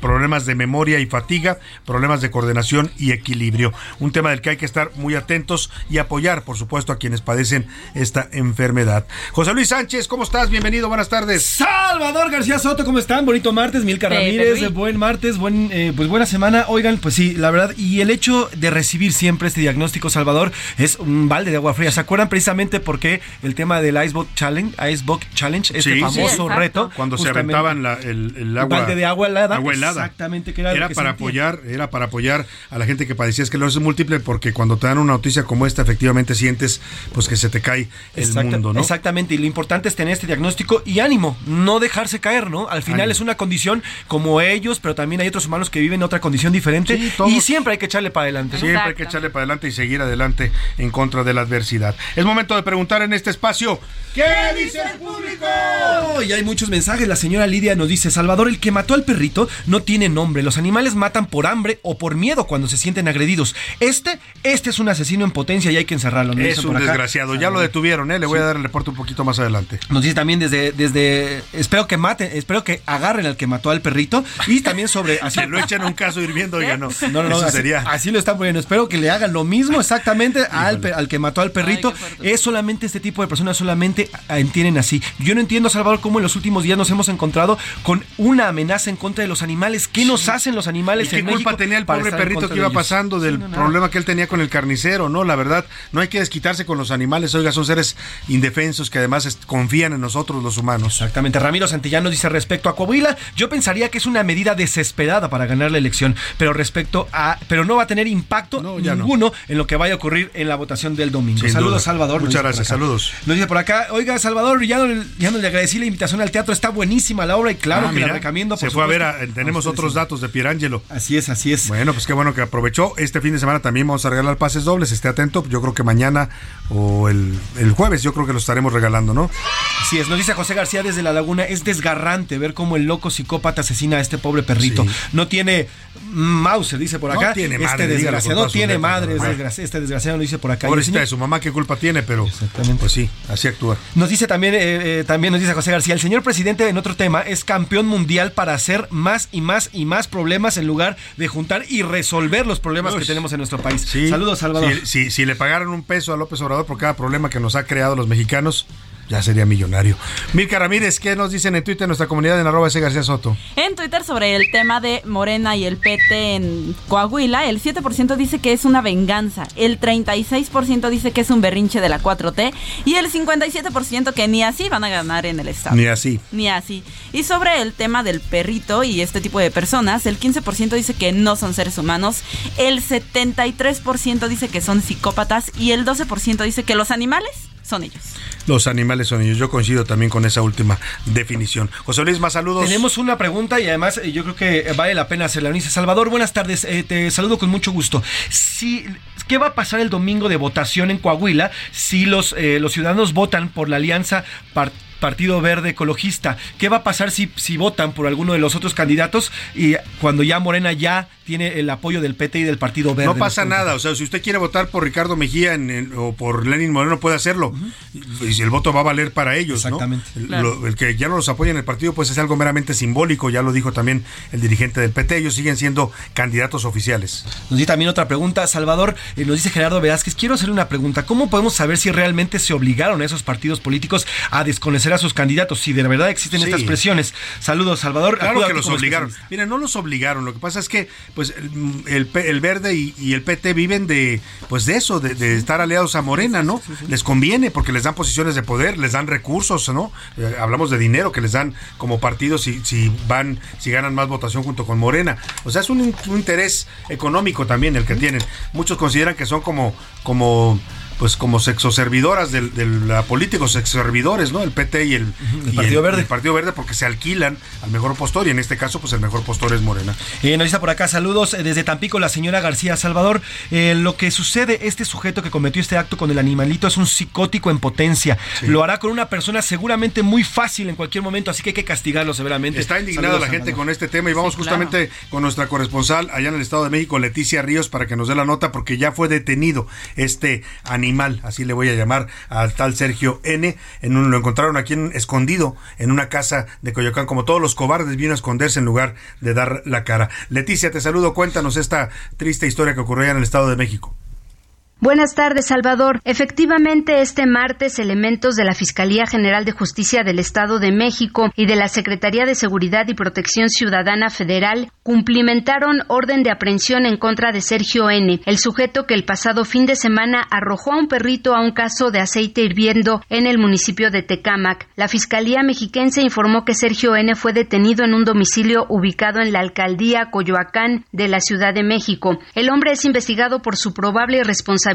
S6: problemas de memoria y fatiga, problemas de coordinación y equilibrio. Un tema del que hay que estar muy atentos y apoyar, por supuesto, a quienes padecen esta enfermedad. José Luis Sánchez, ¿cómo estás? Bienvenido, buenas tardes.
S22: Salvador García Soto, ¿cómo están? Bonito martes, Milka Ramírez, buen martes, buen, eh, pues buena semana. Oigan, pues sí, la verdad, y el hecho de recibir siempre este diagnóstico, Salvador, es un balde de agua fría. ¿Se acuerdan precisamente por qué el tema del Icebox Challenge, Icebox Challenge, este
S6: Sí,
S22: famoso
S6: sí,
S22: reto?
S6: Cuando se aventaban la- el, el agua.
S22: balde de agua helada.
S6: Agua helada.
S22: Exactamente, que era, lo que
S6: para
S22: sentía.
S6: apoyar, era para apoyar a la gente que padecía esclerosis múltiple, porque cuando te dan una noticia como esta, efectivamente sientes pues que se te cae el
S22: Exacta-
S6: mundo, ¿no?
S22: Exactamente, y lo importante es tener este diagnóstico y ánimo, no dejarse caer, ¿no? Al final
S6: Ánimo.
S22: es una condición como ellos, pero también hay otros humanos que viven otra condición diferente
S6: Sí,
S22: y siempre hay que echarle para adelante. ¿no?
S6: Siempre hay que echarle para adelante y seguir adelante en contra de la adversidad. Es momento de preguntar en este espacio, ¿qué dice el público?
S22: Y hay muchos mensajes. La señora Lidia nos dice: Salvador, el que mató al perrito no tiene nombre. Los animales matan por hambre o por miedo cuando se sienten agredidos. Este, este es un asesino en potencia y hay que encerrarlo.
S6: Es un
S22: por acá.
S6: desgraciado, ya lo detuvieron, ¿eh? Le voy a dar el reporte un poquito más adelante.
S22: Nos dice también desde, desde espero que maten, espero que agarren al que mató al perrito y también sobre así
S6: Que lo echen un caso hirviendo, oiga, no.
S22: No, no, no,
S6: Eso
S22: así,
S6: sería.
S22: así lo están poniendo. Espero que le hagan lo mismo exactamente al, al que mató al perrito. es solamente este tipo de personas, solamente ah, entienden así. Yo no entiendo, Salvador, cómo en los últimos días nos hemos encontrado con una amenaza en contra de los animales. ¿Qué nos hacen los
S6: ¿Y
S22: animales
S6: qué
S22: en
S6: culpa
S22: México
S6: tenía el pobre perrito que iba pasando del
S22: Sí, no, no.
S6: problema que él tenía con el carnicero, ¿no? La verdad, no hay que desquitarse con los animales, oiga, son seres indefensos que además confían en nosotros los humanos.
S22: Exactamente. Ramiro Santillano dice respecto a Coahuila, yo pensaría que es una medida desesperada para ganar la elección, pero respecto a, pero no va a tener impacto
S6: no.
S22: ninguno en lo que vaya a ocurrir en la votación del domingo.
S6: Sin
S22: Saludos,
S6: duda.
S22: Salvador. nos
S6: Muchas gracias, saludos.
S22: Nos dice por acá, oiga, Salvador, ya no, ya no le agradecí la invitación al teatro, está buenísima la obra y claro
S6: Ah,
S22: que
S6: mira,
S22: la recomiendo.
S6: Se
S22: por
S6: fue a ver, a- tenemos otros datos de Pierangelo.
S22: Así es, así es.
S6: Bueno, pues qué bueno que aprovechó. Este fin de semana también vamos a regalar pases dobles. Esté atento. Yo creo que mañana o el, el jueves, yo creo que los estaremos regalando, ¿no?
S22: Así es, nos dice José García desde La Laguna, es desgarrante ver cómo el loco psicópata asesina a este pobre perrito.
S6: Sí.
S22: No tiene Mauser, dice por
S6: No
S22: acá.
S6: tiene
S22: este
S6: madre, dígale
S22: desgraciado, no tiene madre, es
S6: ¿no?
S22: desgraci- este desgraciado, lo dice por acá.
S6: Pobrecita
S22: señor-
S6: de su mamá, qué culpa tiene, pero pues sí, así actúa.
S22: Nos dice también, eh, eh, también nos dice José García, el señor presidente en otro tema es campeón mundial para hacer más y más y más problemas en lugar de juntar y resolver los problemas que tenemos en nuestro país.
S6: Sí.
S22: Saludos, Salvador.
S6: Si, si- si le pagaran un peso a López Obrador por cada problema que nos ha creado los mexicanos, ya sería millonario. Mirka Ramírez, ¿qué nos dicen en Twitter en nuestra comunidad en arroba ese García Soto?
S21: En Twitter sobre el tema de Morena y el PT en Coahuila, el 7% dice que es una venganza, el 36% dice que es un berrinche de la 4T y el 57% que ni así van a ganar en el estado.
S6: Ni así.
S21: Ni así. Y sobre el tema del perrito y este tipo de personas, el 15% dice que no son seres humanos, el 73% dice que son psicópatas y el 12% dice que los animales son ellos.
S6: Los animales son ellos. Yo coincido también con esa última definición. José Luis, más saludos.
S22: Tenemos una pregunta y además eh, yo creo que vale la pena hacerla. Dice Salvador, buenas tardes, eh, te saludo con mucho gusto. Si, ¿Qué va a pasar el domingo de votación en Coahuila si los, eh, los ciudadanos votan por la alianza par- Partido Verde Ecologista? ¿Qué va a pasar si, si votan por alguno de los otros candidatos y cuando ya Morena ya tiene el apoyo del PT y del Partido Verde?
S6: No pasa nada, o sea, si usted quiere votar por Ricardo Mejía en- o por Lenin Moreno puede hacerlo. Y si el voto va a valer para ellos.
S22: Exactamente.
S6: El,
S22: Claro.
S6: lo- el que ya no los apoya en el partido pues es algo meramente simbólico, ya lo dijo también el dirigente del PT, ellos siguen siendo candidatos oficiales.
S22: Nos dice también otra pregunta, Salvador, eh, nos dice Gerardo Velázquez, quiero hacer una pregunta, ¿cómo podemos saber si realmente se obligaron a esos partidos políticos a desconocer a sus candidatos. Si de verdad existen
S6: Sí.
S22: estas presiones. Saludos, Salvador.
S6: Claro que los obligaron. Mira, no los obligaron. Lo que pasa es que, pues, el, el Verde y, y el PT viven de, pues, de eso, de, de estar aliados a Morena, ¿no? Les conviene porque les dan posiciones de poder, les dan recursos, ¿no? Eh, hablamos de dinero que les dan como partidos si, si van, si ganan más votación junto con Morena. O sea, es un, un interés económico también el que tienen. Muchos consideran que son como, como pues como sexoservidoras del- de, la política, o sexoservidores, ¿no? El PT y el, y
S22: Partido Verde.
S6: el Partido Verde porque se alquilan al mejor postor y en este caso pues el mejor postor es Morena.
S22: Eh, nos dice por acá, saludos eh, desde Tampico, la señora García Salvador. Eh, lo que sucede, este sujeto que cometió este acto con el animalito es un psicótico en potencia. Lo hará con una persona seguramente muy fácil en cualquier momento, así que hay que castigarlo severamente.
S6: Está indignada
S22: Saludos,
S6: la gente
S22: Salvador.
S6: con este tema y vamos
S22: Sí, claro.
S6: justamente con nuestra corresponsal allá en el Estado de México, Leticia Ríos, para que nos dé la nota porque ya fue detenido este animal, así le voy a llamar al tal Sergio N. En un- lo encontraron aquí en- escondido en una casa de Coyoacán, como todos los cobardes vino a esconderse en lugar de dar la cara. Leticia, te saludo, cuéntanos esta triste historia que ocurrió en el Estado de México.
S23: Buenas tardes, Salvador. Efectivamente, este martes, elementos de la Fiscalía General de Justicia del Estado de México y de la Secretaría de Seguridad y Protección Ciudadana Federal cumplimentaron orden de aprehensión en contra de Sergio N., el sujeto que el pasado fin de semana arrojó a un perrito a un caso de aceite hirviendo en el municipio de Tecámac. La Fiscalía mexiquense informó que Sergio N. fue detenido en un domicilio ubicado en la alcaldía Coyoacán de la Ciudad de México. El hombre es investigado por su probable responsabilidad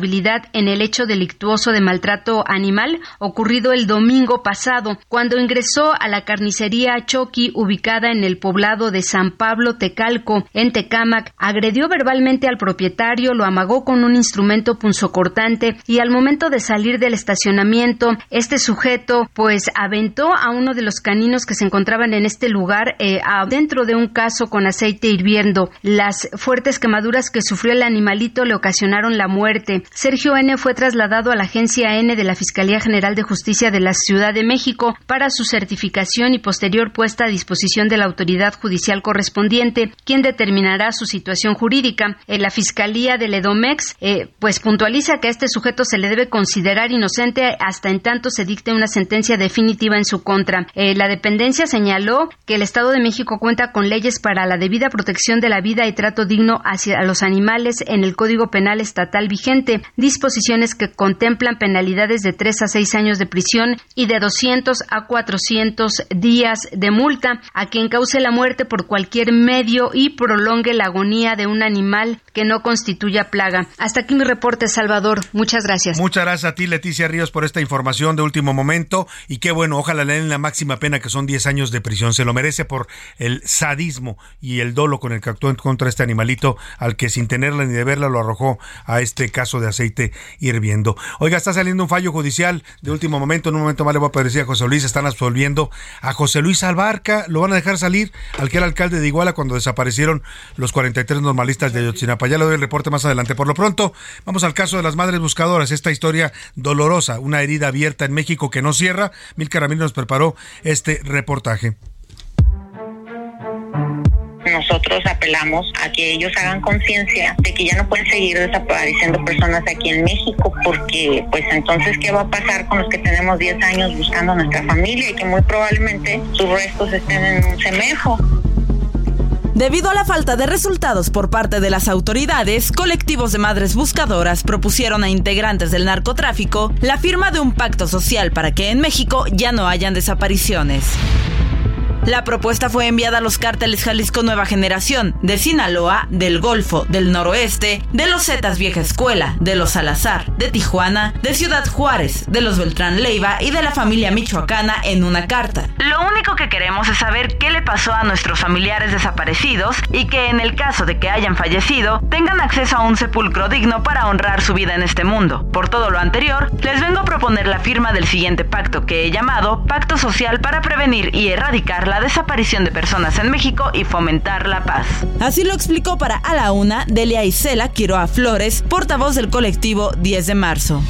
S23: en el hecho delictuoso de maltrato animal ocurrido el domingo pasado, cuando ingresó a la carnicería Choqui ubicada en el poblado de San Pablo Tecalco, en Tecámac, agredió verbalmente al propietario, lo amagó con un instrumento punzocortante y al momento de salir del estacionamiento, este sujeto pues aventó a uno de los caninos que se encontraban en este lugar eh, dentro de un caso con aceite hirviendo. Las fuertes quemaduras que sufrió el animalito le ocasionaron la muerte. Sergio N. fue trasladado a la agencia N de la Fiscalía General de Justicia de la Ciudad de México para su certificación y posterior puesta a disposición de la autoridad judicial correspondiente, quien determinará su situación jurídica. Eh, la Fiscalía del Edomex eh, pues puntualiza que a este sujeto se le debe considerar inocente hasta en tanto se dicte una sentencia definitiva en su contra. Eh, la dependencia señaló que el Estado de México cuenta con leyes para la debida protección de la vida y trato digno hacia los animales en el Código Penal estatal vigente, disposiciones que contemplan penalidades de 3 a 6 años de prisión y de 200 a 400 días de multa a quien cause la muerte por cualquier medio y prolongue la agonía de un animal que no constituya plaga. Hasta aquí mi reporte, Salvador. Muchas gracias.
S6: Muchas gracias a ti, Leticia Ríos, por esta información de último momento. Y qué bueno, ojalá le den la máxima pena, que son 10 años de prisión. Se lo merece por el sadismo y el dolo con el que actuó en contra de este animalito, al que sin tenerla ni de verla lo arrojó a este caso de aceite hirviendo. Oiga, está saliendo un fallo judicial de último momento. En un momento más le voy a a José Luis. Están absolviendo a José Luis Albarca. Lo van a dejar salir al que era alcalde de Iguala cuando desaparecieron los 43 normalistas de Ayotzinapa. Ya le doy el reporte más adelante. Por lo pronto, vamos al caso de las madres buscadoras. Esta historia dolorosa, una herida abierta en México que no cierra. Milka Ramírez nos preparó este reportaje.
S24: Nosotros apelamos a que ellos hagan conciencia de que ya no pueden seguir desapareciendo personas aquí en México porque pues entonces qué va a pasar con los que tenemos 10 años buscando nuestra familia y que muy probablemente sus restos estén en un cemejo.
S21: Debido a la falta de resultados por parte de las autoridades, colectivos de madres buscadoras propusieron a integrantes del narcotráfico la firma de un pacto social para que en México ya no hayan desapariciones. La propuesta fue enviada a los cárteles Jalisco Nueva Generación, de Sinaloa, del Golfo, del Noroeste, de los Zetas Vieja Escuela, de los Salazar, de Tijuana, de Ciudad Juárez, de los Beltrán Leiva y de la familia michoacana en una carta. Lo único que queremos es saber qué le pasó a nuestros familiares desaparecidos y que en el caso de que hayan fallecido, tengan acceso a un sepulcro digno para honrar su vida en este mundo. Por todo lo anterior, les vengo a proponer la firma del siguiente pacto que he llamado Pacto Social para prevenir y erradicar la desaparición de personas en México y fomentar la paz. Así lo explicó para A la Una Delia Isela Quiroa Flores, portavoz del colectivo 10 de marzo.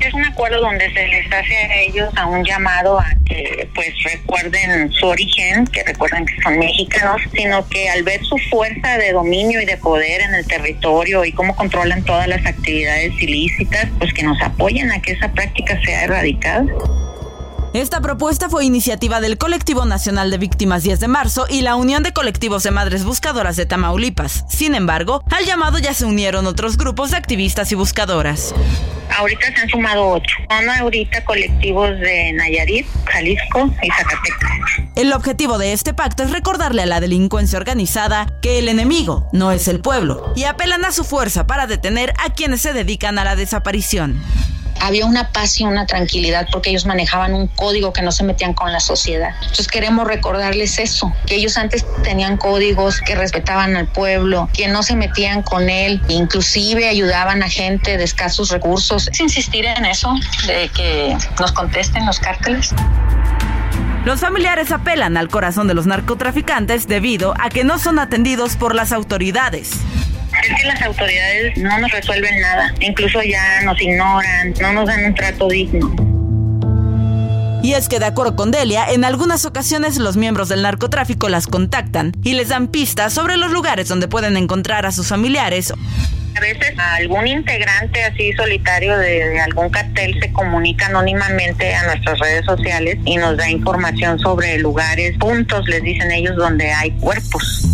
S24: Es un acuerdo donde se les hace a ellos a un llamado a que pues recuerden su origen, que recuerden que son mexicanos, sino que al ver su fuerza de dominio y de poder en el territorio y cómo controlan todas las actividades ilícitas, pues que nos apoyen a que esa práctica sea erradicada.
S21: Esta propuesta fue iniciativa del Colectivo Nacional de Víctimas 10 de marzo y la Unión de Colectivos de Madres Buscadoras de Tamaulipas. Sin embargo, al llamado ya se unieron otros grupos de activistas y buscadoras.
S24: Ahorita se han sumado ocho. Son ahorita colectivos de Nayarit, Jalisco y Zacatecas.
S21: El objetivo de este pacto es recordarle a la delincuencia organizada que el enemigo no es el pueblo y apelan a su fuerza para detener a quienes se dedican a la desaparición
S24: había una paz y una tranquilidad porque ellos manejaban un código que no se metían con la sociedad. Entonces queremos recordarles eso, que ellos antes tenían códigos que respetaban al pueblo, que no se metían con él, inclusive ayudaban a gente de escasos recursos. Es insistir en eso, de que nos contesten los cárteles.
S21: Los familiares apelan al corazón de los narcotraficantes debido a que no son atendidos por las autoridades.
S24: Es que las autoridades no nos resuelven nada, incluso ya nos ignoran, no nos dan un trato digno.
S21: Y es que de acuerdo con Delia, en algunas ocasiones los miembros del narcotráfico las contactan y les dan pistas sobre los lugares donde pueden encontrar a sus familiares.
S24: A veces algún integrante así solitario de, de, algún cartel se comunica anónimamente a nuestras redes sociales y nos da información sobre lugares, puntos, les dicen ellos, donde hay cuerpos.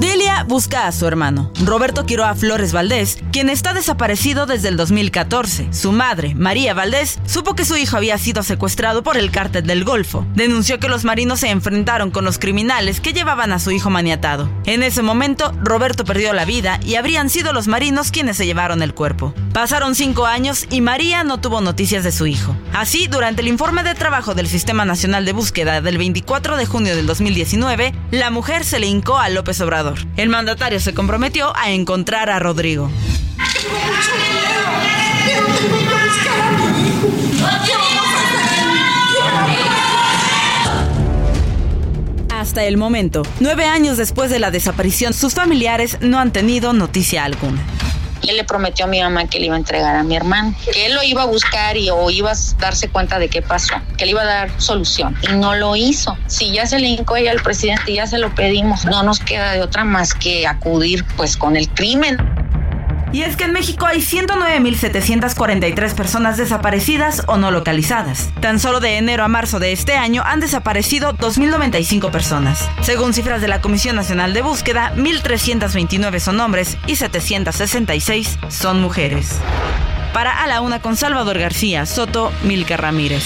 S21: Delia busca a su hermano, Roberto Quiroa Flores Valdés, quien está desaparecido desde el 2014. Su madre, María Valdés, supo que su hijo había sido secuestrado por el cártel del Golfo. Denunció que los marinos se enfrentaron con los criminales que llevaban a su hijo maniatado. En ese momento, Roberto perdió la vida y habrían sido los marinos quienes se llevaron el cuerpo. Pasaron cinco años y María no tuvo noticias de su hijo. Así, durante el informe de trabajo del Sistema Nacional de Búsqueda del 24 de junio del 2019, la mujer se le hincó a López Obrador. El mandatario se comprometió a encontrar a Rodrigo. Hasta el momento, nueve años después de la desaparición, sus familiares no han tenido noticia alguna.
S24: Él le prometió a mi mamá que le iba a entregar a mi hermano, que él lo iba a buscar y o iba a darse cuenta de qué pasó, que le iba a dar solución. Y no lo hizo. Si ya se le hincó ella al presidente, ya se lo pedimos, no nos queda de otra más que acudir pues con el crimen.
S21: Y es que en México hay 109.743 personas desaparecidas o no localizadas. Tan solo de enero a marzo de este año han desaparecido 2.095 personas. Según cifras de la Comisión Nacional de Búsqueda, 1.329 son hombres y 766 son mujeres. Para A la Una con Salvador García, Soto, Milka Ramírez.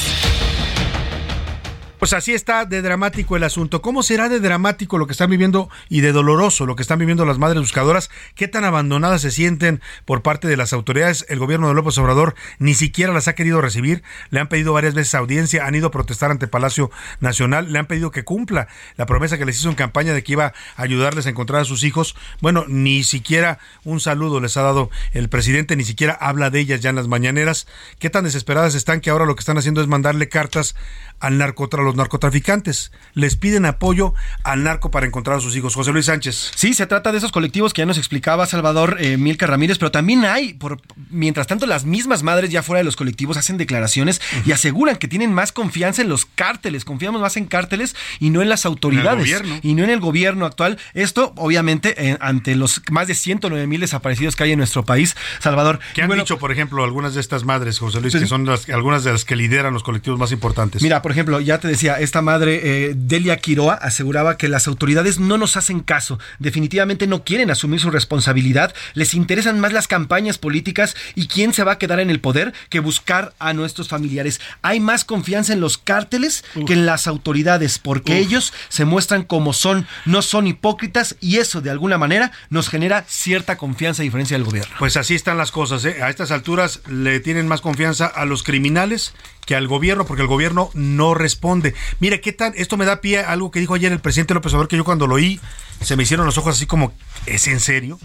S6: Pues así está de dramático el asunto. ¿Cómo será de dramático lo que están viviendo y de doloroso lo que están viviendo las madres buscadoras? ¿Qué tan abandonadas se sienten por parte de las autoridades? El gobierno de López Obrador ni siquiera las ha querido recibir. Le han pedido varias veces audiencia, han ido a protestar ante Palacio Nacional, le han pedido que cumpla la promesa que les hizo en campaña de que iba a ayudarles a encontrar a sus hijos. Bueno, ni siquiera un saludo les ha dado el presidente, ni siquiera habla de ellas ya en las mañaneras. ¿Qué tan desesperadas están que ahora lo que están haciendo es mandarle cartas al narcotra, los narcotraficantes. Les piden apoyo al narco para encontrar a sus hijos. José Luis Sánchez.
S22: Sí, se trata de esos colectivos que ya nos explicaba Salvador eh, Milka Ramírez, pero también hay, por, mientras tanto, las mismas madres ya fuera de los colectivos hacen declaraciones y aseguran que tienen más confianza en los cárteles, confiamos más en cárteles y no en las autoridades y no en el gobierno actual. Esto, obviamente, eh, ante los más de 109 mil desaparecidos que hay en nuestro país, Salvador.
S6: ¿Qué han dicho, por ejemplo, algunas de estas madres, José Luis, que son las, algunas de las que lideran los colectivos más importantes?
S22: Mira, por ejemplo, ya te decía, esta madre, eh, Delia Quiroa, aseguraba que las autoridades no nos hacen caso, definitivamente no quieren asumir su responsabilidad, les interesan más las campañas políticas y quién se va a quedar en el poder que buscar a nuestros familiares. Hay más confianza en los cárteles Uf. que en las autoridades, porque Uf. ellos se muestran como son, no son hipócritas y eso de alguna manera nos genera cierta confianza a diferencia del gobierno.
S6: Pues así están las cosas, ¿eh? a estas alturas le tienen más confianza a los criminales que al gobierno, porque el gobierno no responde. Mire, ¿qué tan? Esto me da pie a algo que dijo ayer el presidente López Obrador, que yo cuando lo oí se me hicieron los ojos así como, ¿es en serio?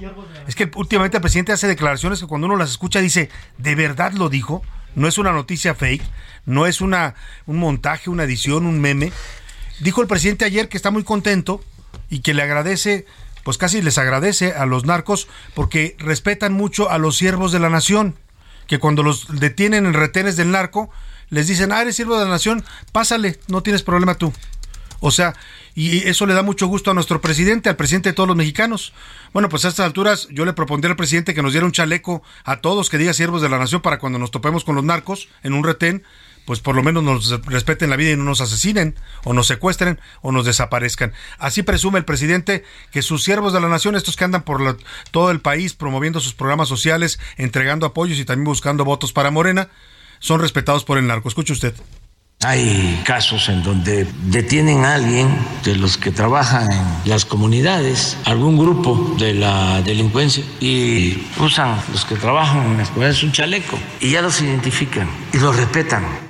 S6: Es que últimamente el presidente hace declaraciones que cuando uno las escucha dice, ¿de verdad lo dijo? No es una noticia fake, no es una, un montaje, una edición, un meme. Dijo el presidente ayer que está muy contento y que le agradece pues casi les agradece a los narcos porque respetan mucho a los siervos de la nación, que cuando los detienen en retenes del narco, les dicen, ah, eres siervo de la nación, pásale, no tienes problema tú. O sea, y eso le da mucho gusto a nuestro presidente, al presidente de todos los mexicanos. Bueno, pues a estas alturas yo le propondría al presidente que nos diera un chaleco a todos que diga siervos de la nación para cuando nos topemos con los narcos en un retén, pues por lo menos nos respeten la vida y no nos asesinen, o nos secuestren, o nos desaparezcan. Así presume el presidente que sus siervos de la nación, estos que andan por todo el país promoviendo sus programas sociales, entregando apoyos y también buscando votos para Morena, son respetados por el narco. Escuche usted.
S5: Hay casos en donde detienen a alguien de los que trabajan en las comunidades, algún grupo de la delincuencia, y usan los que trabajan en las comunidades un chaleco y ya los identifican y los respetan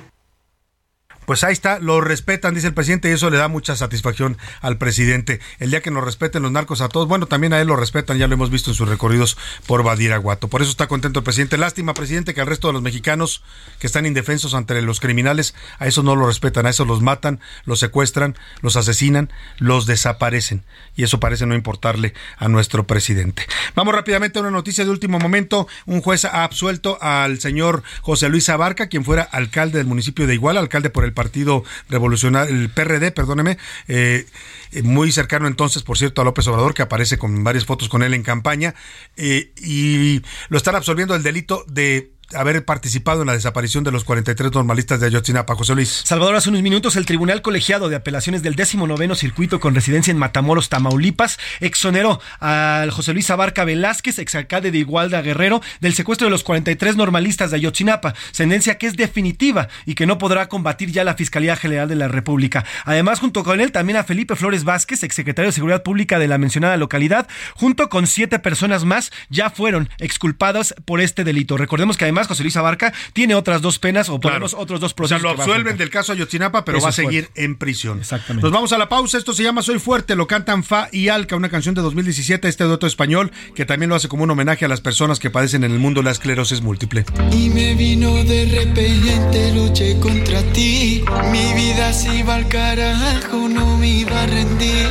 S6: pues ahí está, lo respetan, dice el presidente, y eso le da mucha satisfacción al presidente. El día que nos respeten los narcos a todos, bueno, también a él lo respetan, ya lo hemos visto en sus recorridos por Badiraguato. Por eso está contento el presidente. Lástima, presidente, que al resto de los mexicanos que están indefensos ante los criminales, a eso no lo respetan, a eso los matan, los secuestran, los asesinan, los desaparecen. Y eso parece no importarle a nuestro presidente. Vamos rápidamente a una noticia de último momento. Un juez ha absuelto al señor José Luis Abarca, quien fuera alcalde del municipio de Iguala, alcalde por el Partido Revolucionario, el PRD, perdóneme, eh, eh, muy cercano entonces, por cierto, a López Obrador, que aparece con varias fotos con él en campaña, eh, y lo están absolviendo el delito de haber participado en la desaparición de los 43 normalistas de Ayotzinapa. José Luis.
S22: Salvador, hace unos minutos el Tribunal Colegiado de Apelaciones del 19 Circuito con residencia en Matamoros, Tamaulipas, exoneró al José Luis Abarca Velázquez, exalcalde de Igualda Guerrero, del secuestro de los 43 normalistas de Ayotzinapa, sentencia que es definitiva y que no podrá combatir ya la Fiscalía General de la República. Además, junto con él, también a Felipe Flores Vázquez, exsecretario de Seguridad Pública de la mencionada localidad, junto con siete personas más, ya fueron exculpadas por este delito. Recordemos que además José Luis Abarca tiene otras dos penas o por otros dos procesos.
S6: O sea, lo absuelven del caso Ayotzinapa, pero va a seguir en prisión. Exactamente. Nos vamos a la pausa. Esto se llama Soy Fuerte. Lo cantan Fa y Alca, una canción de 2017, este dueto español, que también lo hace como un homenaje a las personas que padecen en el mundo la esclerosis múltiple.
S25: Y me vino de repente, luché contra ti. Mi vida se iba al carajo, no me iba a rendir.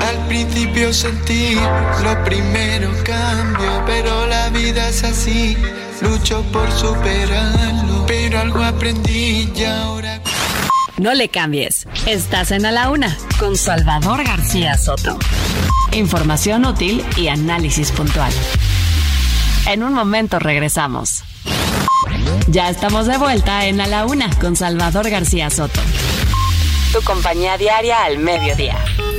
S25: Al principio sentí lo primero cambio, pero la vida es así lucho por superarlo, pero algo aprendí y ahora...
S11: No le cambies. Estás en A la Una con Salvador García Soto. Información útil y análisis puntual. En un momento regresamos. Ya estamos de vuelta en A la Una con Salvador García Soto. Tu compañía diaria al mediodía.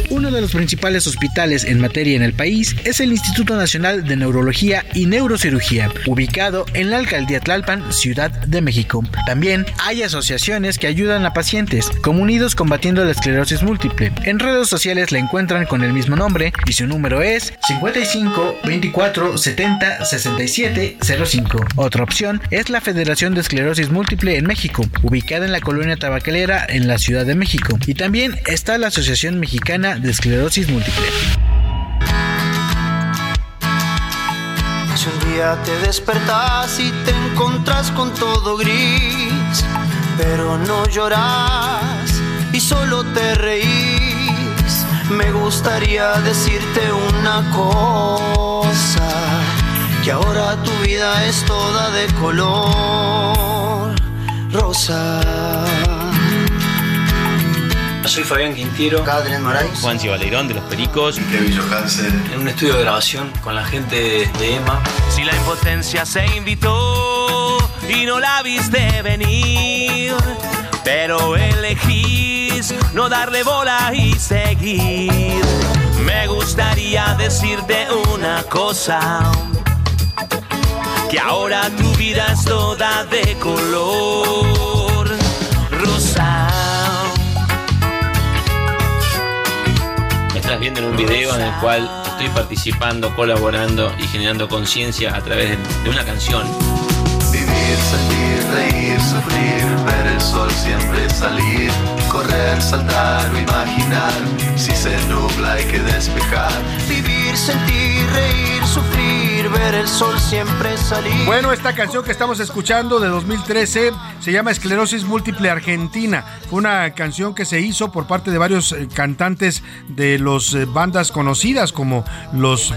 S13: Uno de los principales hospitales en materia en el país es el Instituto Nacional de Neurología y Neurocirugía, ubicado en la alcaldía Tlalpan, Ciudad de México. También hay asociaciones que ayudan a pacientes, como Unidos Combatiendo la Esclerosis Múltiple. En redes sociales la encuentran con el mismo nombre y su número es 55 24 70 67 05. Otra opción es la Federación de Esclerosis Múltiple en México, ubicada en la colonia tabacalera en la Ciudad de México. Y también está la Asociación Mexicana de esclerosis múltiple.
S19: Si un día te despertas y te encontras con todo gris, pero no lloras y solo te reís, me gustaría decirte una cosa, que ahora tu vida es toda de color rosa.
S26: Soy Fabián Quintiero.
S27: Adrián Maray.
S26: Juan Cibaleirón de Los Pericos.
S27: Kevin Johansen.
S26: En un estudio de grabación con la gente de EMA.
S14: Si la impotencia se invitó y no la viste venir, pero elegís no darle bola y seguir. Me gustaría decirte una cosa. Que ahora tu vida es toda de color
S26: estás viendo en un video en el cual estoy participando, colaborando y generando conciencia a través de una canción.
S10: Vivir, sentir, reír, sufrir, ver el sol siempre salir, correr, saltar o imaginar. Si se nubla hay que despejar.
S19: Vivir, sentir, reír, sufrir, ver el sol siempre salir.
S6: Bueno, esta canción que estamos escuchando de 2013 se llama Esclerosis Múltiple Argentina. Fue una canción que se hizo por parte de varios eh, cantantes de los eh, bandas conocidas como los eh,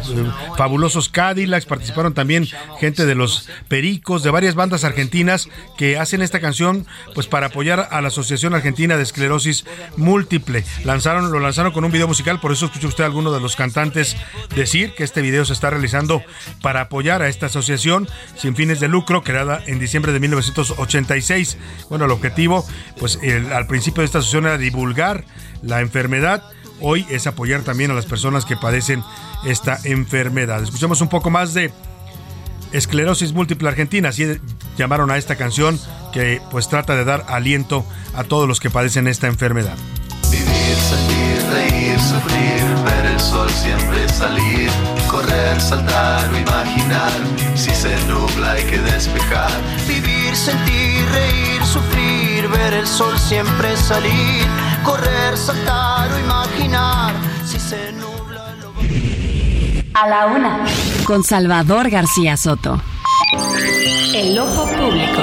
S6: fabulosos Cadillacs, participaron también gente de los Pericos, de varias bandas argentinas que hacen esta canción pues para apoyar a la Asociación Argentina de Esclerosis Múltiple. Lanzaron, lo lanzaron con un video musical, por eso escucha usted a alguno de los cantantes decir que este video se está realizando para apoyar a esta asociación sin fines de lucro creada en diciembre de 1986. Bueno, el objetivo, pues al principio de esta asociación era divulgar la enfermedad. Hoy es apoyar también a las personas que padecen esta enfermedad. Escuchemos un poco más de esclerosis múltiple argentina, así llamaron a esta canción que pues trata de dar aliento a todos los que padecen esta enfermedad.
S28: Sentir, reír, sufrir, ver el sol siempre salir, correr, saltar o imaginar, si se nubla hay que despejar.
S19: Vivir, sentir, reír, sufrir, ver el sol siempre salir, correr, saltar o imaginar, si se nubla lo...
S11: A la una, con Salvador García Soto. El ojo público.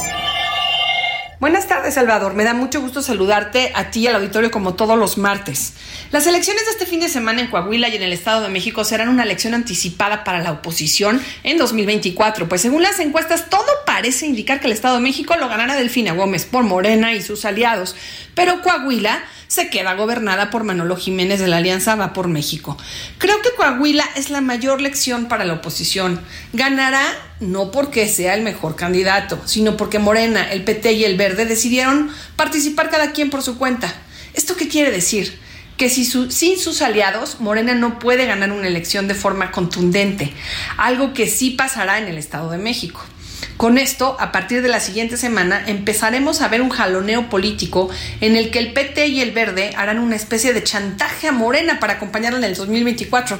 S29: Buenas tardes, Salvador. Me da mucho gusto saludarte a ti y al auditorio como todos los martes. Las elecciones de este fin de semana en Coahuila y en el Estado de México serán una elección anticipada para la oposición en 2024, pues según las encuestas todo parece indicar que el Estado de México lo ganará Delfina Gómez por Morena y sus aliados, pero Coahuila se queda gobernada por Manolo Jiménez de la Alianza Va por México. Creo que Coahuila es la mayor lección para la oposición. Ganará no porque sea el mejor candidato, sino porque Morena, el PT y el Verde decidieron participar cada quien por su cuenta. ¿Esto qué quiere decir? que si sin sus aliados, Morena no puede ganar una elección de forma contundente, algo que sí pasará en el Estado de México. Con esto, a partir de la siguiente semana, empezaremos a ver un jaloneo político en el que el PT y el Verde harán una especie de chantaje a Morena para acompañarla en el 2024.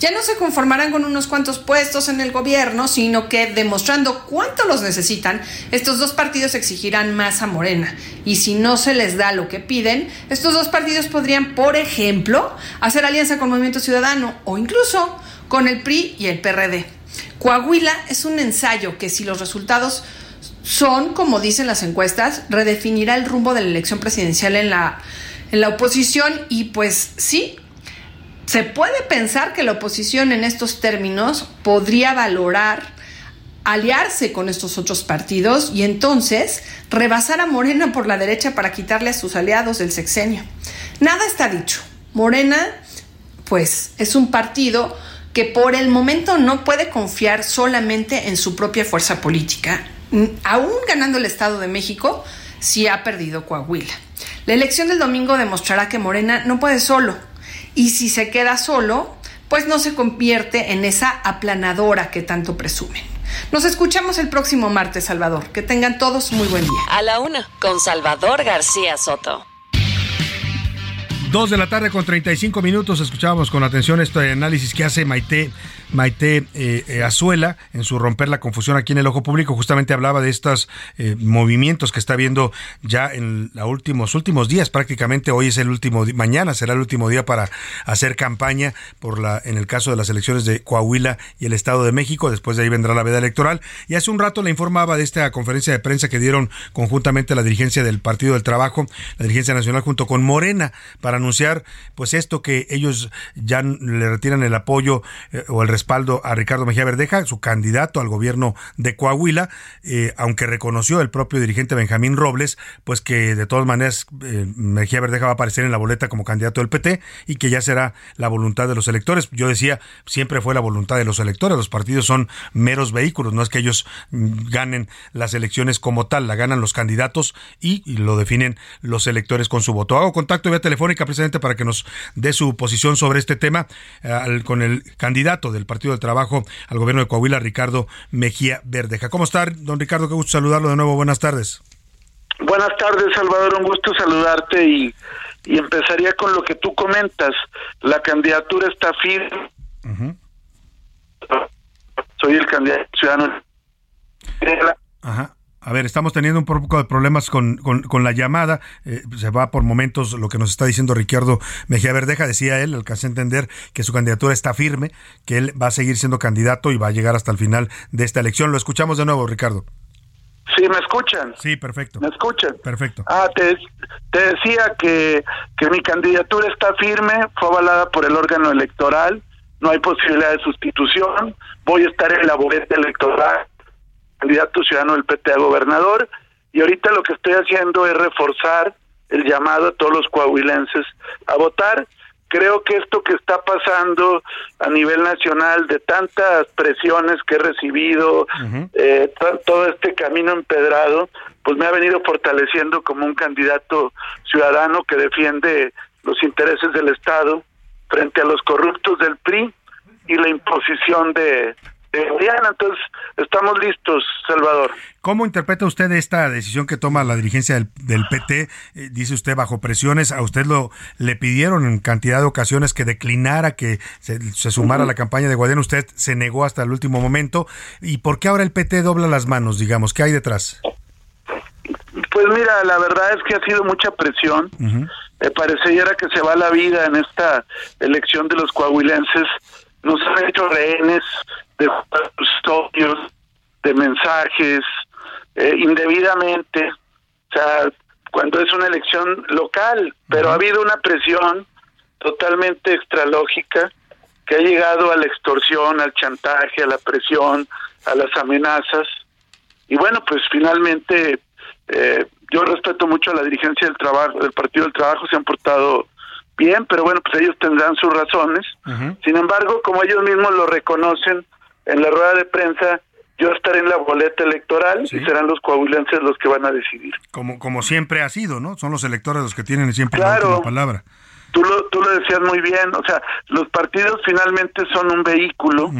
S29: Ya no se conformarán con unos cuantos puestos en el gobierno, sino que demostrando cuánto los necesitan, estos dos partidos exigirán más a Morena. Y si no se les da lo que piden, estos dos partidos podrían, por ejemplo, hacer alianza con Movimiento Ciudadano o incluso con el PRI y el PRD. Coahuila es un ensayo que si los resultados son, como dicen las encuestas, redefinirá el rumbo de la elección presidencial en la, en la oposición y pues sí, se puede pensar que la oposición en estos términos podría valorar aliarse con estos otros partidos y entonces rebasar a Morena por la derecha para quitarle a sus aliados del sexenio. Nada está dicho. Morena, pues, es un partido que por el momento no puede confiar solamente en su propia fuerza política. Aún ganando el Estado de México, sí ha perdido Coahuila. La elección del domingo demostrará que Morena no puede solo. Y si se queda solo, pues no se convierte en esa aplanadora que tanto presumen. Nos escuchamos el próximo martes, Salvador. Que tengan todos muy buen día.
S2: A la una, con Salvador García Soto.
S6: Dos de la tarde con 35 minutos escuchábamos con atención este análisis que hace Maite Maite eh, eh, Azuela en su Romper la Confusión aquí en el Ojo Público justamente hablaba de estos eh, movimientos que está viendo ya en los últimos, últimos días prácticamente. Hoy es el último, mañana será el último día para hacer campaña por la, en el caso de las elecciones de Coahuila y el Estado de México. Después de ahí vendrá la veda electoral. Y hace un rato le informaba de esta conferencia de prensa que dieron conjuntamente la dirigencia del Partido del Trabajo, la dirigencia nacional junto con Morena para anunciar pues esto que ellos ya le retiran el apoyo o el respaldo a Ricardo Mejía Verdeja, su candidato al gobierno de Coahuila, eh, aunque reconoció el propio dirigente Benjamín Robles, pues que de todas maneras eh, Mejía Verdeja va a aparecer en la boleta como candidato del PT y que ya será la voluntad de los electores. Yo decía, siempre fue la voluntad de los electores, los partidos son meros vehículos, no es que ellos mm, ganen las elecciones como tal, la ganan los candidatos y, lo definen los electores con su voto. Hago contacto vía telefónica precisamente para que nos dé su posición sobre este tema eh, con el candidato del Partido del Trabajo al gobierno de Coahuila, Ricardo Mejía Verdeja. ¿Cómo está, don Ricardo? Qué gusto saludarlo de nuevo. Buenas tardes.
S27: Buenas tardes, Salvador. Un gusto saludarte y, empezaría con lo que tú comentas. La candidatura está firme. Soy el candidato ciudadano.
S6: Ajá. A ver, estamos teniendo un poco de problemas con, con, la llamada. Eh, se va por momentos lo que nos está diciendo Ricardo Mejía Verdeja. Decía él, alcancé a entender que su candidatura está firme, que él va a seguir siendo candidato y va a llegar hasta el final de esta elección. Lo escuchamos de nuevo, Ricardo.
S27: Sí, ¿me escuchan?
S6: Sí, perfecto.
S27: ¿Me escuchan?
S6: Perfecto.
S27: Ah, te, te decía que, que mi candidatura está firme, fue avalada por el órgano electoral no hay posibilidad de sustitución, voy a estar en la boleta electoral, candidato ciudadano del PT a gobernador, y ahorita lo que estoy haciendo es reforzar el llamado a todos los coahuilenses a votar. Creo que esto que está pasando a nivel nacional, de tantas presiones que he recibido, eh, to- todo este camino empedrado, pues me ha venido fortaleciendo como un candidato ciudadano que defiende los intereses del Estado frente a los corruptos del PRI y la imposición de, de Oriana. Entonces, estamos listos, Salvador.
S6: ¿Cómo interpreta usted esta decisión que toma la dirigencia del, del PT? Eh, dice usted bajo presiones, a usted lo le pidieron en cantidad de ocasiones que declinara, que se, se sumara a la campaña de Guadiana, usted se negó hasta el último momento. ¿Y por qué ahora el PT dobla las manos, digamos? ¿Qué hay detrás?
S27: Pues mira, la verdad es que ha sido mucha presión. Me pareciera que se va la vida en esta elección de los coahuilenses. Nos han hecho rehenes de custodios, de mensajes, eh, indebidamente. O sea, cuando es una elección local, pero ha habido una presión totalmente extralógica que ha llegado a la extorsión, al chantaje, a la presión, a las amenazas. Y bueno, pues finalmente eh, yo respeto mucho a la dirigencia del trabajo, del Partido del Trabajo, se han portado bien, pero bueno, pues ellos tendrán sus razones. Sin embargo, como ellos mismos lo reconocen en la rueda de prensa, yo estaré en la boleta electoral y serán los coahuilenses los que van a decidir.
S6: Como, como siempre ha sido, ¿no? Son los electores los que tienen siempre
S27: Claro.
S6: la última palabra.
S27: Tú lo, tú lo decías muy bien, o sea, los partidos finalmente son un vehículo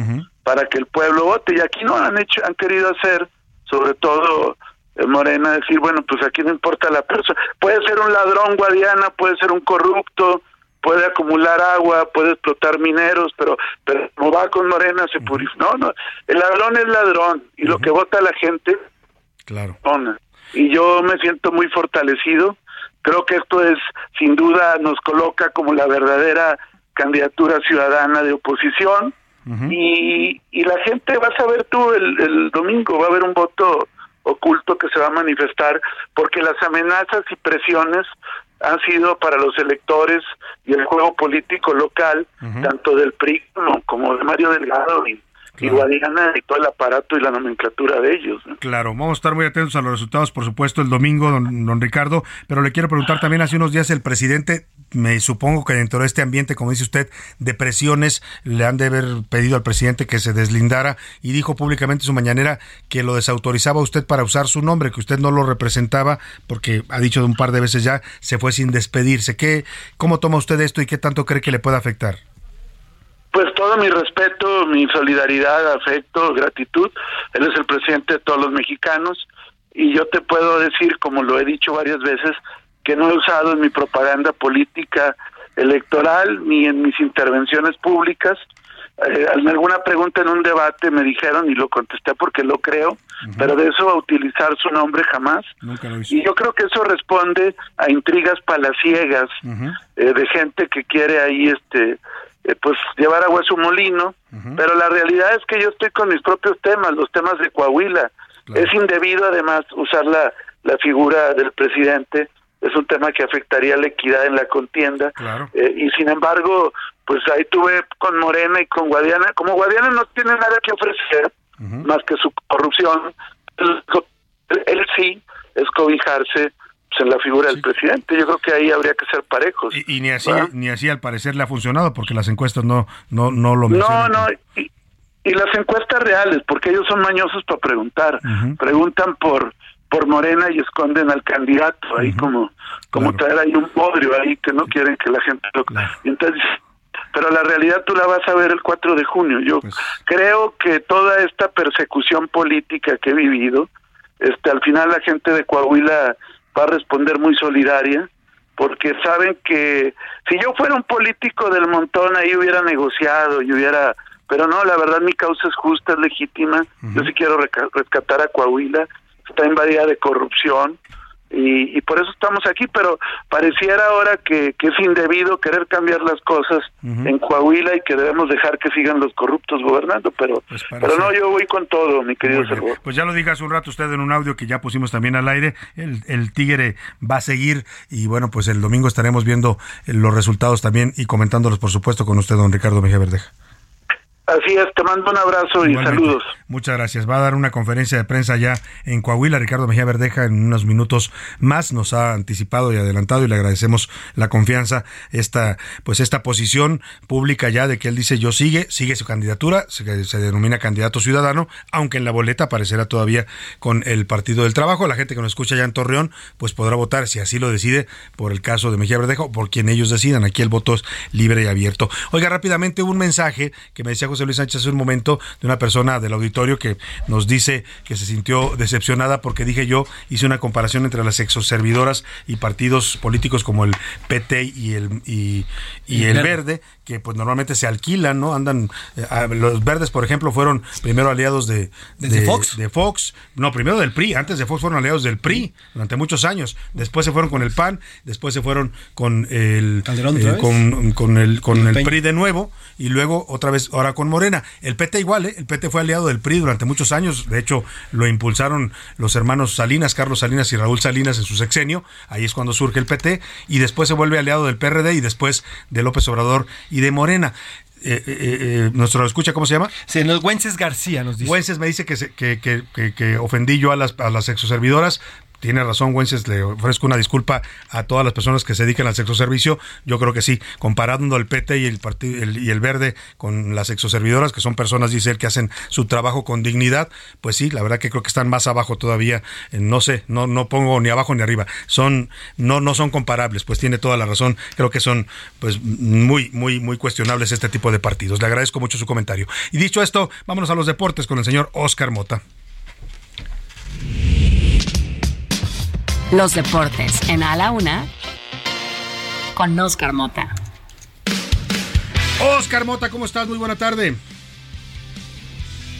S27: para que el pueblo vote y aquí no han hecho, han querido hacer, sobre todo eh, Morena, decir, bueno, pues aquí no importa la persona, puede ser un ladrón guadiana, puede ser un corrupto, puede acumular agua, puede explotar mineros, pero pero no va con Morena se purifica. No, no, el ladrón es ladrón y lo que vota la gente
S6: Claro.
S27: Y yo me siento muy fortalecido. Creo que esto es, sin duda, nos coloca como la verdadera candidatura ciudadana de oposición. y, y la gente, vas a ver tú el, el domingo, va a haber un voto oculto que se va a manifestar, porque las amenazas y presiones han sido para los electores y el juego político local, tanto del PRI como, como de Mario Delgado y, y Guadiana y todo el aparato y la nomenclatura de ellos. ¿no?
S6: Claro, vamos a estar muy atentos a los resultados, por supuesto, el domingo, don, don Ricardo, pero le quiero preguntar también, hace unos días el presidente, me supongo que dentro de este ambiente, como dice usted, de presiones, le han de haber pedido al presidente que se deslindara y dijo públicamente en su mañanera que lo desautorizaba a usted para usar su nombre, que usted no lo representaba, porque ha dicho de un par de veces ya, se fue sin despedirse. ¿Qué, ¿Cómo toma usted esto y qué tanto cree que le puede afectar?
S27: Pues todo mi respeto, mi solidaridad, afecto, gratitud. Él es el presidente de todos los mexicanos y yo te puedo decir, como lo he dicho varias veces, que no he usado en mi propaganda política electoral ni en mis intervenciones públicas. Eh, en alguna pregunta en un debate me dijeron y lo contesté porque lo creo, pero de eso a utilizar su nombre jamás. Y yo creo que eso responde a intrigas palaciegas eh, de gente que quiere ahí este eh, pues llevar agua a su molino, pero la realidad es que yo estoy con mis propios temas, los temas de Coahuila. Es indebido además usar la, la figura del presidente, es un tema que afectaría la equidad en la contienda. Eh, y sin embargo, pues ahí tuve con Morena y con Guadiana, como Guadiana no tiene nada que ofrecer más que su corrupción, él, él sí es cobijarse pues, en la figura del presidente. Yo creo que ahí habría que ser parejos.
S6: Y, y ni así,
S27: ¿verdad?
S6: ni así al parecer le ha funcionado, porque las encuestas no, no, no lo
S27: No,
S6: mencionan.
S27: no, y, y las encuestas reales, porque ellos son mañosos para preguntar. Preguntan por por Morena y esconden al candidato, ahí como como traer ahí un podrio ahí que no quieren que la gente lo... Entonces, pero la realidad tú la vas a ver el 4 de junio. Yo creo que toda esta persecución política que he vivido, este al final la gente de Coahuila va a responder muy solidaria, porque saben que si yo fuera un político del montón ahí hubiera negociado y hubiera pero no la verdad mi causa es justa es legítima. Yo sí quiero rescatar a Coahuila está invadida de corrupción y, y por eso estamos aquí pero pareciera ahora que, que es indebido querer cambiar las cosas en Coahuila y que debemos dejar que sigan los corruptos gobernando pero pero no yo voy con todo mi querido. Salvador
S6: Pues ya lo dije hace un rato usted en un audio que ya pusimos también al aire. El, el Tigre va a seguir y bueno, pues el domingo estaremos viendo los resultados también y comentándolos, por supuesto, con usted, don Ricardo Mejía Verdeja.
S30: Así es, te mando un abrazo y
S6: Igualmente.
S30: saludos.
S6: Muchas gracias. Va a dar una conferencia de prensa ya en Coahuila. Ricardo Mejía Verdeja en unos minutos más nos ha anticipado y adelantado y le agradecemos la confianza, esta, pues esta posición pública ya de que él dice yo sigue, sigue su candidatura, se, se denomina candidato ciudadano, aunque en la boleta aparecerá todavía con el Partido del Trabajo. La gente que nos escucha ya en Torreón, pues podrá votar si así lo decide por el caso de Mejía Verdeja o por quien ellos decidan. Aquí el voto es libre y abierto. Oiga, rápidamente un mensaje que me decía José Luis Sánchez hace un momento de una persona del auditorio que nos dice que se sintió decepcionada porque dije yo, hice una comparación entre las exoservidoras y partidos políticos como el PT y el, y, y
S22: El
S6: el
S22: Verde.
S6: que pues normalmente se alquilan, ¿no? Andan, eh, a- los verdes, por ejemplo, fueron primero aliados de, de Fox, no, primero del PRI, antes de Fox fueron aliados del PRI durante muchos años, después se fueron con el PAN, después se fueron con el
S22: Calderón
S6: eh, con, con el con el
S22: Peña.
S6: PRI de nuevo y luego otra vez ahora con Morena. El PT igual, ¿eh? el PT fue aliado del PRI durante muchos años, de hecho lo impulsaron los hermanos Salinas, Carlos Salinas y Raúl Salinas en su sexenio, ahí es cuando surge el PT y después se vuelve aliado del PRD y después de López Obrador y de Morena. Eh, eh, eh, nuestro escucha, ¿cómo se llama?
S22: Sí, Güences García nos dice.
S6: Güences me dice que, se- que, que, que- que ofendí yo a las, a las exoservidoras. Tiene razón, Güences, le ofrezco una disculpa a todas las personas que se dedican al sexoservicio. Yo creo que sí, comparando el PT y el, Verde con las exoservidoras, que son personas, dice él, que hacen su trabajo con dignidad, pues sí, la verdad que creo que están más abajo todavía. No sé, no, no pongo ni abajo ni arriba. Son, no, no son comparables, pues tiene toda la razón. Creo que son pues muy, muy, muy cuestionables este tipo de partidos. Le agradezco mucho su comentario. Y dicho esto, vámonos a los deportes con el señor Oscar Mota.
S11: Los deportes en A la Una con Oscar Mota.
S6: Oscar Mota, ¿cómo estás? Muy buena tarde.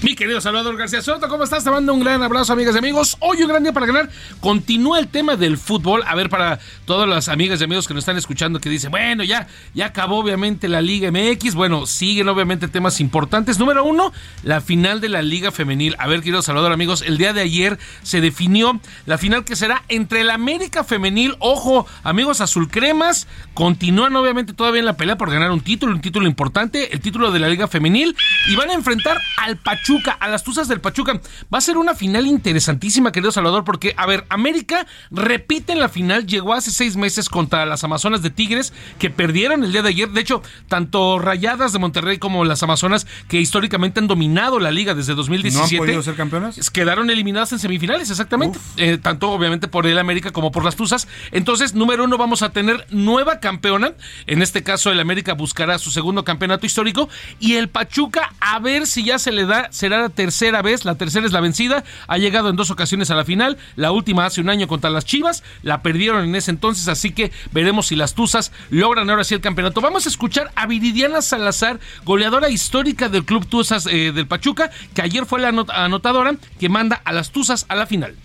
S27: Mi querido Salvador García Soto, ¿cómo estás? Te mando un gran abrazo, amigas y amigos. Hoy un gran día para ganar. Continúa el tema del fútbol. A ver, para todas las amigas y amigos que nos están escuchando que dicen, bueno, ya, ya acabó obviamente la Liga MX. Bueno, siguen obviamente temas importantes. Número uno, la final de la Liga Femenil. A ver, querido Salvador, amigos, el día de ayer se definió la final que será entre el América Femenil. Ojo, amigos azul cremas, continúan obviamente todavía en la pelea por ganar un título, un título importante, el título de la Liga Femenil. Y van a enfrentar al Pachuca, a las Tuzas del Pachuca. Va a ser una final interesantísima, querido Salvador, porque, a ver, América repite en la final, llegó hace seis meses contra las Amazonas de Tigres, que perdieron el día de ayer. De hecho, tanto Rayadas de Monterrey como las Amazonas, que históricamente han dominado la liga desde 2017.
S6: ¿No han podido ser campeonas?
S27: Quedaron eliminadas en semifinales, exactamente. Eh, tanto obviamente por el América como por las Tuzas. Entonces, número uno, vamos a tener nueva campeona. En este caso, el América buscará su segundo campeonato histórico. Y el Pachuca, a ver si ya se le da, será la tercera vez. La tercera es la vencida. Ha llegado en dos ocasiones a la final. La última hace un año contra las Chivas. La perdieron en ese entonces. Así que veremos si las Tuzas logran ahora sí el campeonato. Vamos a escuchar a Viridiana Salazar, goleadora histórica del Club Tuzas eh, del Pachuca, que ayer fue la anot- anotadora que manda a las Tuzas a la final.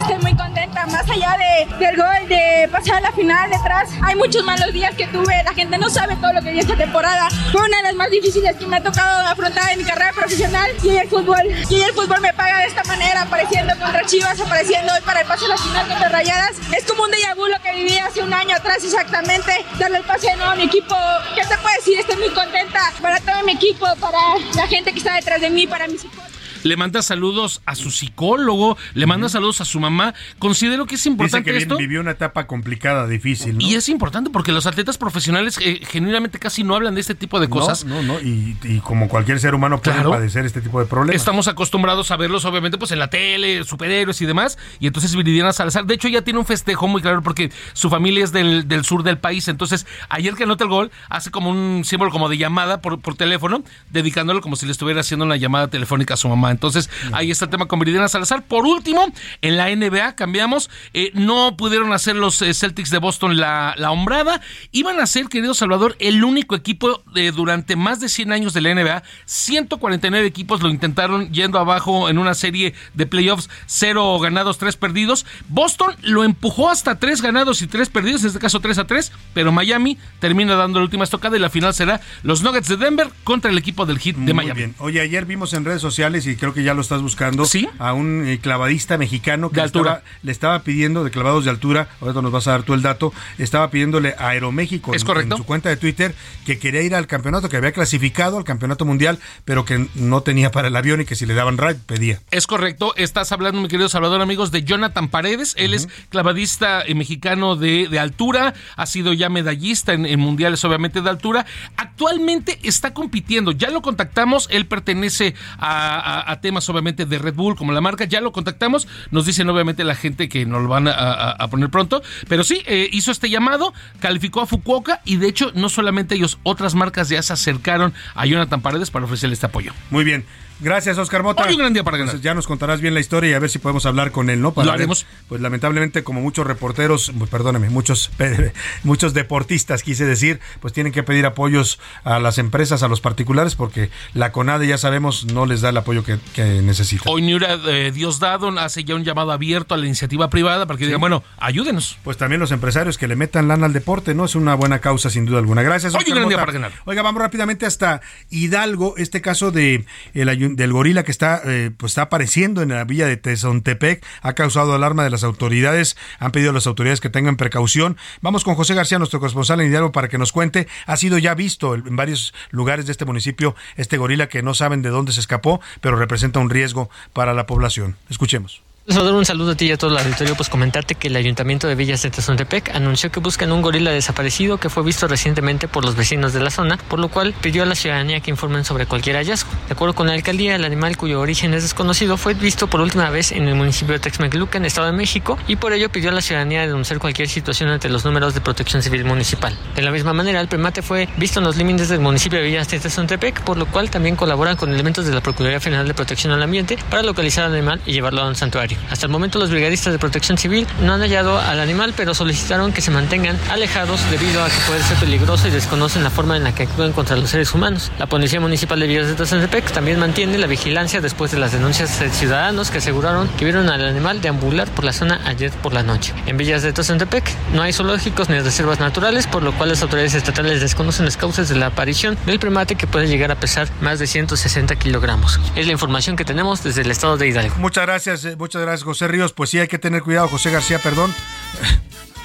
S31: Estoy muy contenta, más allá de, del gol, de pasar a la final detrás. Hay muchos malos días que tuve, la gente no sabe todo lo que vi esta temporada. Fue una de las más difíciles que me ha tocado afrontar en mi carrera profesional y el fútbol. Y el fútbol me paga de esta manera, apareciendo contra Chivas, apareciendo hoy para el pase a la final contra Rayadas. Es como un déjà que viví hace un año atrás exactamente, darle el pase de nuevo a mi equipo. ¿Qué te puedo decir? Estoy muy contenta para todo mi equipo, para la gente que está detrás de mí, para mis hijos.
S27: Le manda saludos a su psicólogo, le manda saludos a su mamá. Considero que es
S6: Dice
S27: importante
S6: que
S27: esto.
S6: vivió una etapa complicada, difícil. ¿no?
S27: Y es importante porque los atletas profesionales eh, genuinamente casi no hablan de este tipo de cosas.
S6: No, no, no. Y, y como cualquier ser humano puede
S27: Claro.
S6: padecer este tipo de problemas.
S27: Estamos acostumbrados a verlos, obviamente, pues en la tele, superhéroes y demás. Y entonces Viridiana Salazar, de hecho, ya tiene un festejo muy claro porque su familia es del, del sur del país. Entonces, ayer que anota el gol, hace como un símbolo como de llamada por, por teléfono, dedicándolo como si le estuviera haciendo una llamada telefónica a su mamá. Entonces, ahí está el tema con Viridiana Salazar. Por último, en la NBA cambiamos. eh, no pudieron hacer los eh, Celtics de Boston la, la hombrada. Iban a ser, querido Salvador, el único equipo de, durante más de 100 años de la NBA. 149 equipos lo intentaron yendo abajo en una serie de playoffs, cero ganados, tres perdidos. Boston lo empujó hasta tres ganados y tres perdidos, en este caso 3 a 3, pero Miami termina dando la última estocada y la final será los Nuggets de Denver contra el equipo del Heat de
S6: Muy
S27: Miami.
S6: bien. Oye, ayer vimos en redes sociales y creo que ya lo estás buscando,
S32: ¿Sí?
S6: a un eh, clavadista mexicano que
S32: De
S6: le
S32: altura.
S6: Estaba, le estaba pidiendo, de clavados de altura, ahorita nos vas a dar tú el dato, estaba pidiéndole a Aeroméxico
S32: ¿Es
S6: en-
S32: correcto?
S6: en su cuenta de Twitter que quería ir al campeonato, que había clasificado al campeonato mundial, pero que no tenía para el avión y que si le daban ride pedía.
S32: Es correcto, estás hablando, mi querido Salvador, amigos, de Jonathan Paredes. Él es clavadista eh, mexicano de, de altura, ha sido ya medallista en, en mundiales, obviamente, de altura. Actualmente está compitiendo, ya lo contactamos, él pertenece a, a- a temas, obviamente, de Red Bull, como la marca, ya lo contactamos. Nos dicen, obviamente, la gente que nos lo van a, poner pronto, pero sí, eh, hizo este llamado, calificó a Fukuoka y, de hecho, no solamente ellos, otras marcas ya se acercaron a Jonathan Paredes para ofrecerle este apoyo.
S6: Muy bien. Gracias, Oscar Mota.
S32: Hoy un gran día para ganar.
S6: Ya nos contarás bien la historia y a ver si podemos hablar con él, ¿no? Para
S32: Lo
S6: ver,
S32: haremos.
S6: pues lamentablemente, como muchos reporteros, pues, perdóname, muchos, muchos deportistas, quise decir, pues tienen que pedir apoyos a las empresas, a los particulares, porque la CONADE, ya sabemos, no les da el apoyo que, que necesitan.
S32: Hoy Niura eh, Diosdado hace ya un llamado abierto a la iniciativa privada para que digan, bueno, ayúdenos.
S6: Pues también los empresarios que le metan lana al deporte, ¿no? Es una buena causa, sin duda alguna. Gracias,
S32: Hoy un
S6: Oscar
S32: gran día para ganar.
S6: Oiga, vamos rápidamente hasta Hidalgo, este caso de el ayu- del gorila que está eh, pues está apareciendo en la villa de Tezontepec, ha causado alarma de las autoridades, han pedido a las autoridades que tengan precaución. Vamos con José García, nuestro corresponsal en Hidalgo, para que nos cuente. Ha sido ya visto en varios lugares de este municipio este gorila que no saben de dónde se escapó, pero representa un riesgo para la población. Escuchemos.
S33: Salvador, un saludo a ti y a todo el auditorio. Pues comentarte que el Ayuntamiento de Villas de Tezontepec anunció que buscan un gorila desaparecido que fue visto recientemente por los vecinos de la zona, por lo cual pidió a la ciudadanía que informen sobre cualquier hallazgo. De acuerdo con la alcaldía, el animal cuyo origen es desconocido fue visto por última vez en el municipio de Texmecluca, en Estado de México, y por ello pidió a la ciudadanía denunciar cualquier situación ante los números de protección civil municipal. De la misma manera, el primate fue visto en los límites del municipio de Villas de Tezontepec, por lo cual también colaboran con elementos de la Procuraduría Federal de Protección al Ambiente para localizar al animal y llevarlo a un santuario. Hasta el momento, los brigadistas de protección civil no han hallado al animal, pero solicitaron que se mantengan alejados debido a que puede ser peligroso y desconocen la forma en la que actúan contra los seres humanos. La Policía Municipal de Villas de Tezontepec también mantiene la vigilancia después de las denuncias de ciudadanos que aseguraron que vieron al animal deambular por la zona ayer por la noche. En Villas de Tezontepec no hay zoológicos ni reservas naturales, por lo cual las autoridades estatales desconocen las causas de la aparición del primate que puede llegar a pesar más de 160 kilogramos. Es la información que tenemos desde el estado de Hidalgo.
S6: Muchas gracias, eh, gracias, José Ríos. Pues sí, hay que tener cuidado, José García, perdón.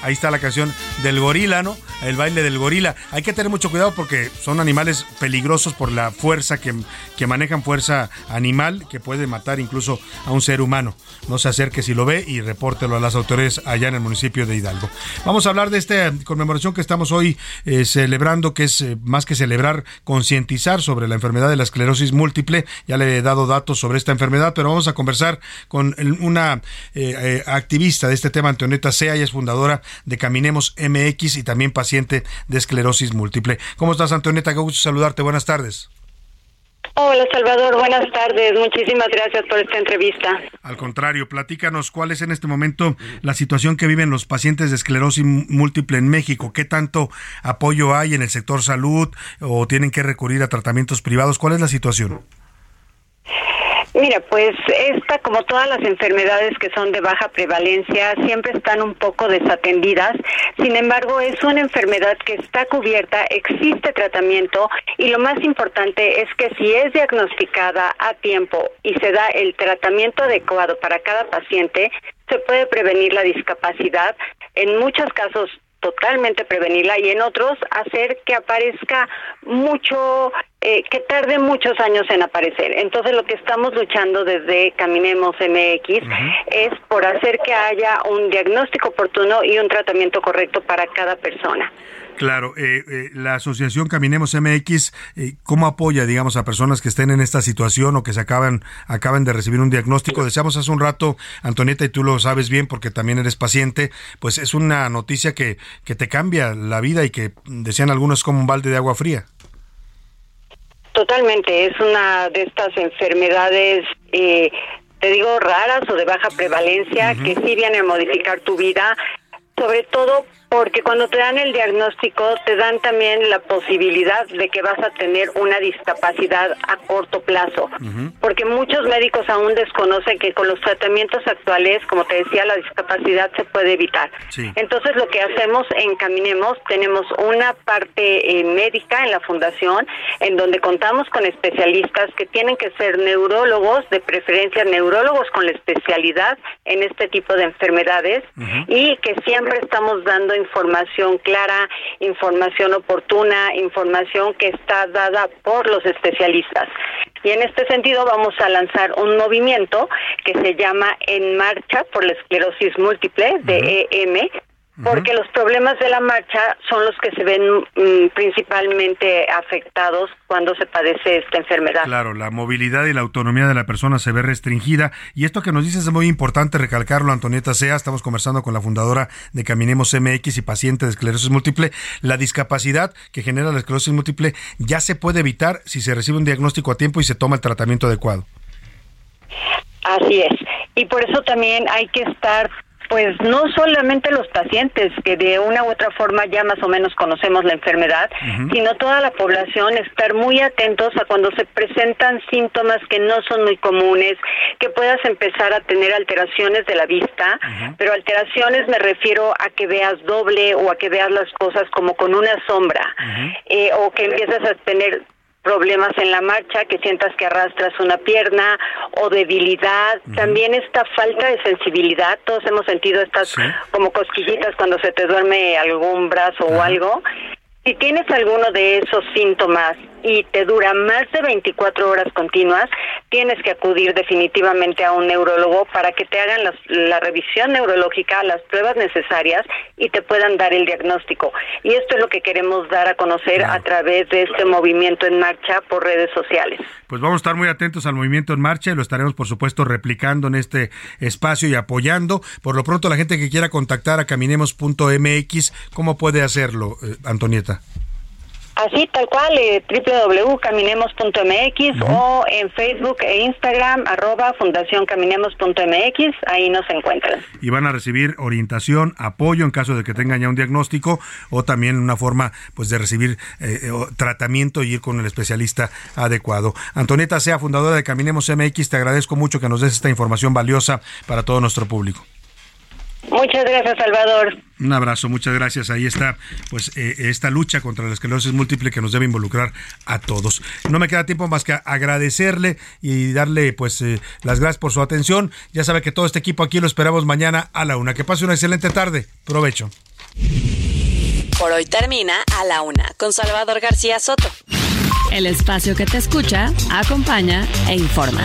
S6: Ahí está la canción del gorila, ¿no? El baile del gorila. Hay que tener mucho cuidado porque son animales peligrosos por la fuerza que, que manejan, fuerza animal que puede matar incluso a un ser humano. No se acerque si lo ve y repórtelo a las autoridades allá en el municipio de Hidalgo. Vamos a hablar de esta conmemoración que estamos hoy eh, celebrando, que es eh, más que celebrar, concientizar sobre la enfermedad de la esclerosis múltiple. Ya le he dado datos sobre esta enfermedad, pero vamos a conversar con una eh, activista de este tema, Antoneta Sea, ella es fundadora de Caminemos MX y también paciente de esclerosis múltiple. ¿Cómo estás, Antoneta? Qué gusto saludarte. Buenas tardes.
S34: Hola Salvador, buenas tardes. Muchísimas gracias por esta entrevista.
S6: Al contrario, platícanos cuál es en este momento la situación que viven los pacientes de esclerosis múltiple en México. ¿Qué tanto apoyo hay en el sector salud o tienen que recurrir a tratamientos privados? ¿Cuál es la situación?
S34: Mira, pues esta, como todas las enfermedades que son de baja prevalencia, siempre están un poco desatendidas. Sin embargo, es una enfermedad que está cubierta, existe tratamiento y lo más importante es que si es diagnosticada a tiempo y se da el tratamiento adecuado para cada paciente, se puede prevenir la discapacidad. En muchos casos totalmente prevenirla y en otros hacer que aparezca mucho, eh, que tarde muchos años en aparecer. Entonces lo que estamos luchando desde Caminemos MX es por hacer que haya un diagnóstico oportuno y un tratamiento correcto para cada persona.
S6: Claro, eh, eh, la asociación Caminemos MX, eh, ¿cómo apoya, digamos, a personas que estén en esta situación o que se acaban, acaban de recibir un diagnóstico? Decíamos hace un rato, Antonieta, y tú lo sabes bien porque también eres paciente, pues es una noticia que, que te cambia la vida y que decían algunos como un balde de agua fría.
S34: Totalmente, es una de estas enfermedades, eh, te digo, raras o de baja prevalencia, que sí vienen a modificar tu vida, sobre todo porque cuando te dan el diagnóstico te dan también la posibilidad de que vas a tener una discapacidad a corto plazo, porque muchos médicos aún desconocen que con los tratamientos actuales, como te decía, la discapacidad se puede evitar. Entonces lo que hacemos en Caminemos, tenemos una parte eh, médica en la fundación, en donde contamos con especialistas que tienen que ser neurólogos, de preferencia neurólogos con la especialidad en este tipo de enfermedades, y que siempre estamos dando información clara, información oportuna, información que está dada por los especialistas. Y en este sentido vamos a lanzar un movimiento que se llama En Marcha por la Esclerosis Múltiple de EM, porque los problemas de la marcha son los que se ven mm, principalmente afectados cuando se padece esta enfermedad.
S6: Claro, la movilidad y la autonomía de la persona se ve restringida y esto que nos dices es muy importante recalcarlo, Antonieta Sea, estamos conversando con la fundadora de Caminemos MX y paciente de esclerosis múltiple, la discapacidad que genera la esclerosis múltiple ya se puede evitar si se recibe un diagnóstico a tiempo y se toma el tratamiento adecuado.
S34: Así es. Y por eso también hay que estar pues no solamente los pacientes que de una u otra forma ya más o menos conocemos la enfermedad, sino toda la población estar muy atentos a cuando se presentan síntomas que no son muy comunes, que puedas empezar a tener alteraciones de la vista, pero alteraciones me refiero a que veas doble o a que veas las cosas como con una sombra, eh, o que empiezas a tener problemas en la marcha, que sientas que arrastras una pierna o debilidad, también esta falta de sensibilidad, todos hemos sentido estas como cosquillitas cuando se te duerme algún brazo o algo. Si tienes alguno de esos síntomas y te dura más de 24 horas continuas, tienes que acudir definitivamente a un neurólogo para que te hagan la revisión neurológica, las pruebas necesarias y te puedan dar el diagnóstico. Y esto es lo que queremos dar a conocer a través de este movimiento en marcha por redes sociales.
S6: Pues vamos a estar muy atentos al movimiento en marcha y lo estaremos, por supuesto, replicando en este espacio y apoyando. Por lo pronto, la gente que quiera contactar a caminemos.mx, ¿cómo puede hacerlo, eh,
S34: Así, tal cual, eh, www.caminemos.mx o en Facebook e Instagram, arroba Fundación Caminemos.mx, ahí nos encuentran.
S6: Y van a recibir orientación, apoyo en caso de que tengan ya un diagnóstico o también una forma pues de recibir eh, eh, tratamiento y ir con el especialista adecuado. Antonieta Sea, fundadora de Caminemos MX, te agradezco mucho que nos des esta información valiosa para todo nuestro público.
S34: Muchas gracias, Salvador.
S6: Un abrazo, muchas gracias. Ahí está, pues, eh, esta lucha contra la esclerosis múltiple que nos debe involucrar a todos. No me queda tiempo más que agradecerle y darle, pues, eh, las gracias por su atención. Ya sabe que todo este equipo aquí lo esperamos mañana a la una. Que pase una excelente tarde. Provecho.
S2: Por hoy termina a la una con Salvador García Soto.
S11: El espacio que te escucha, acompaña e informa.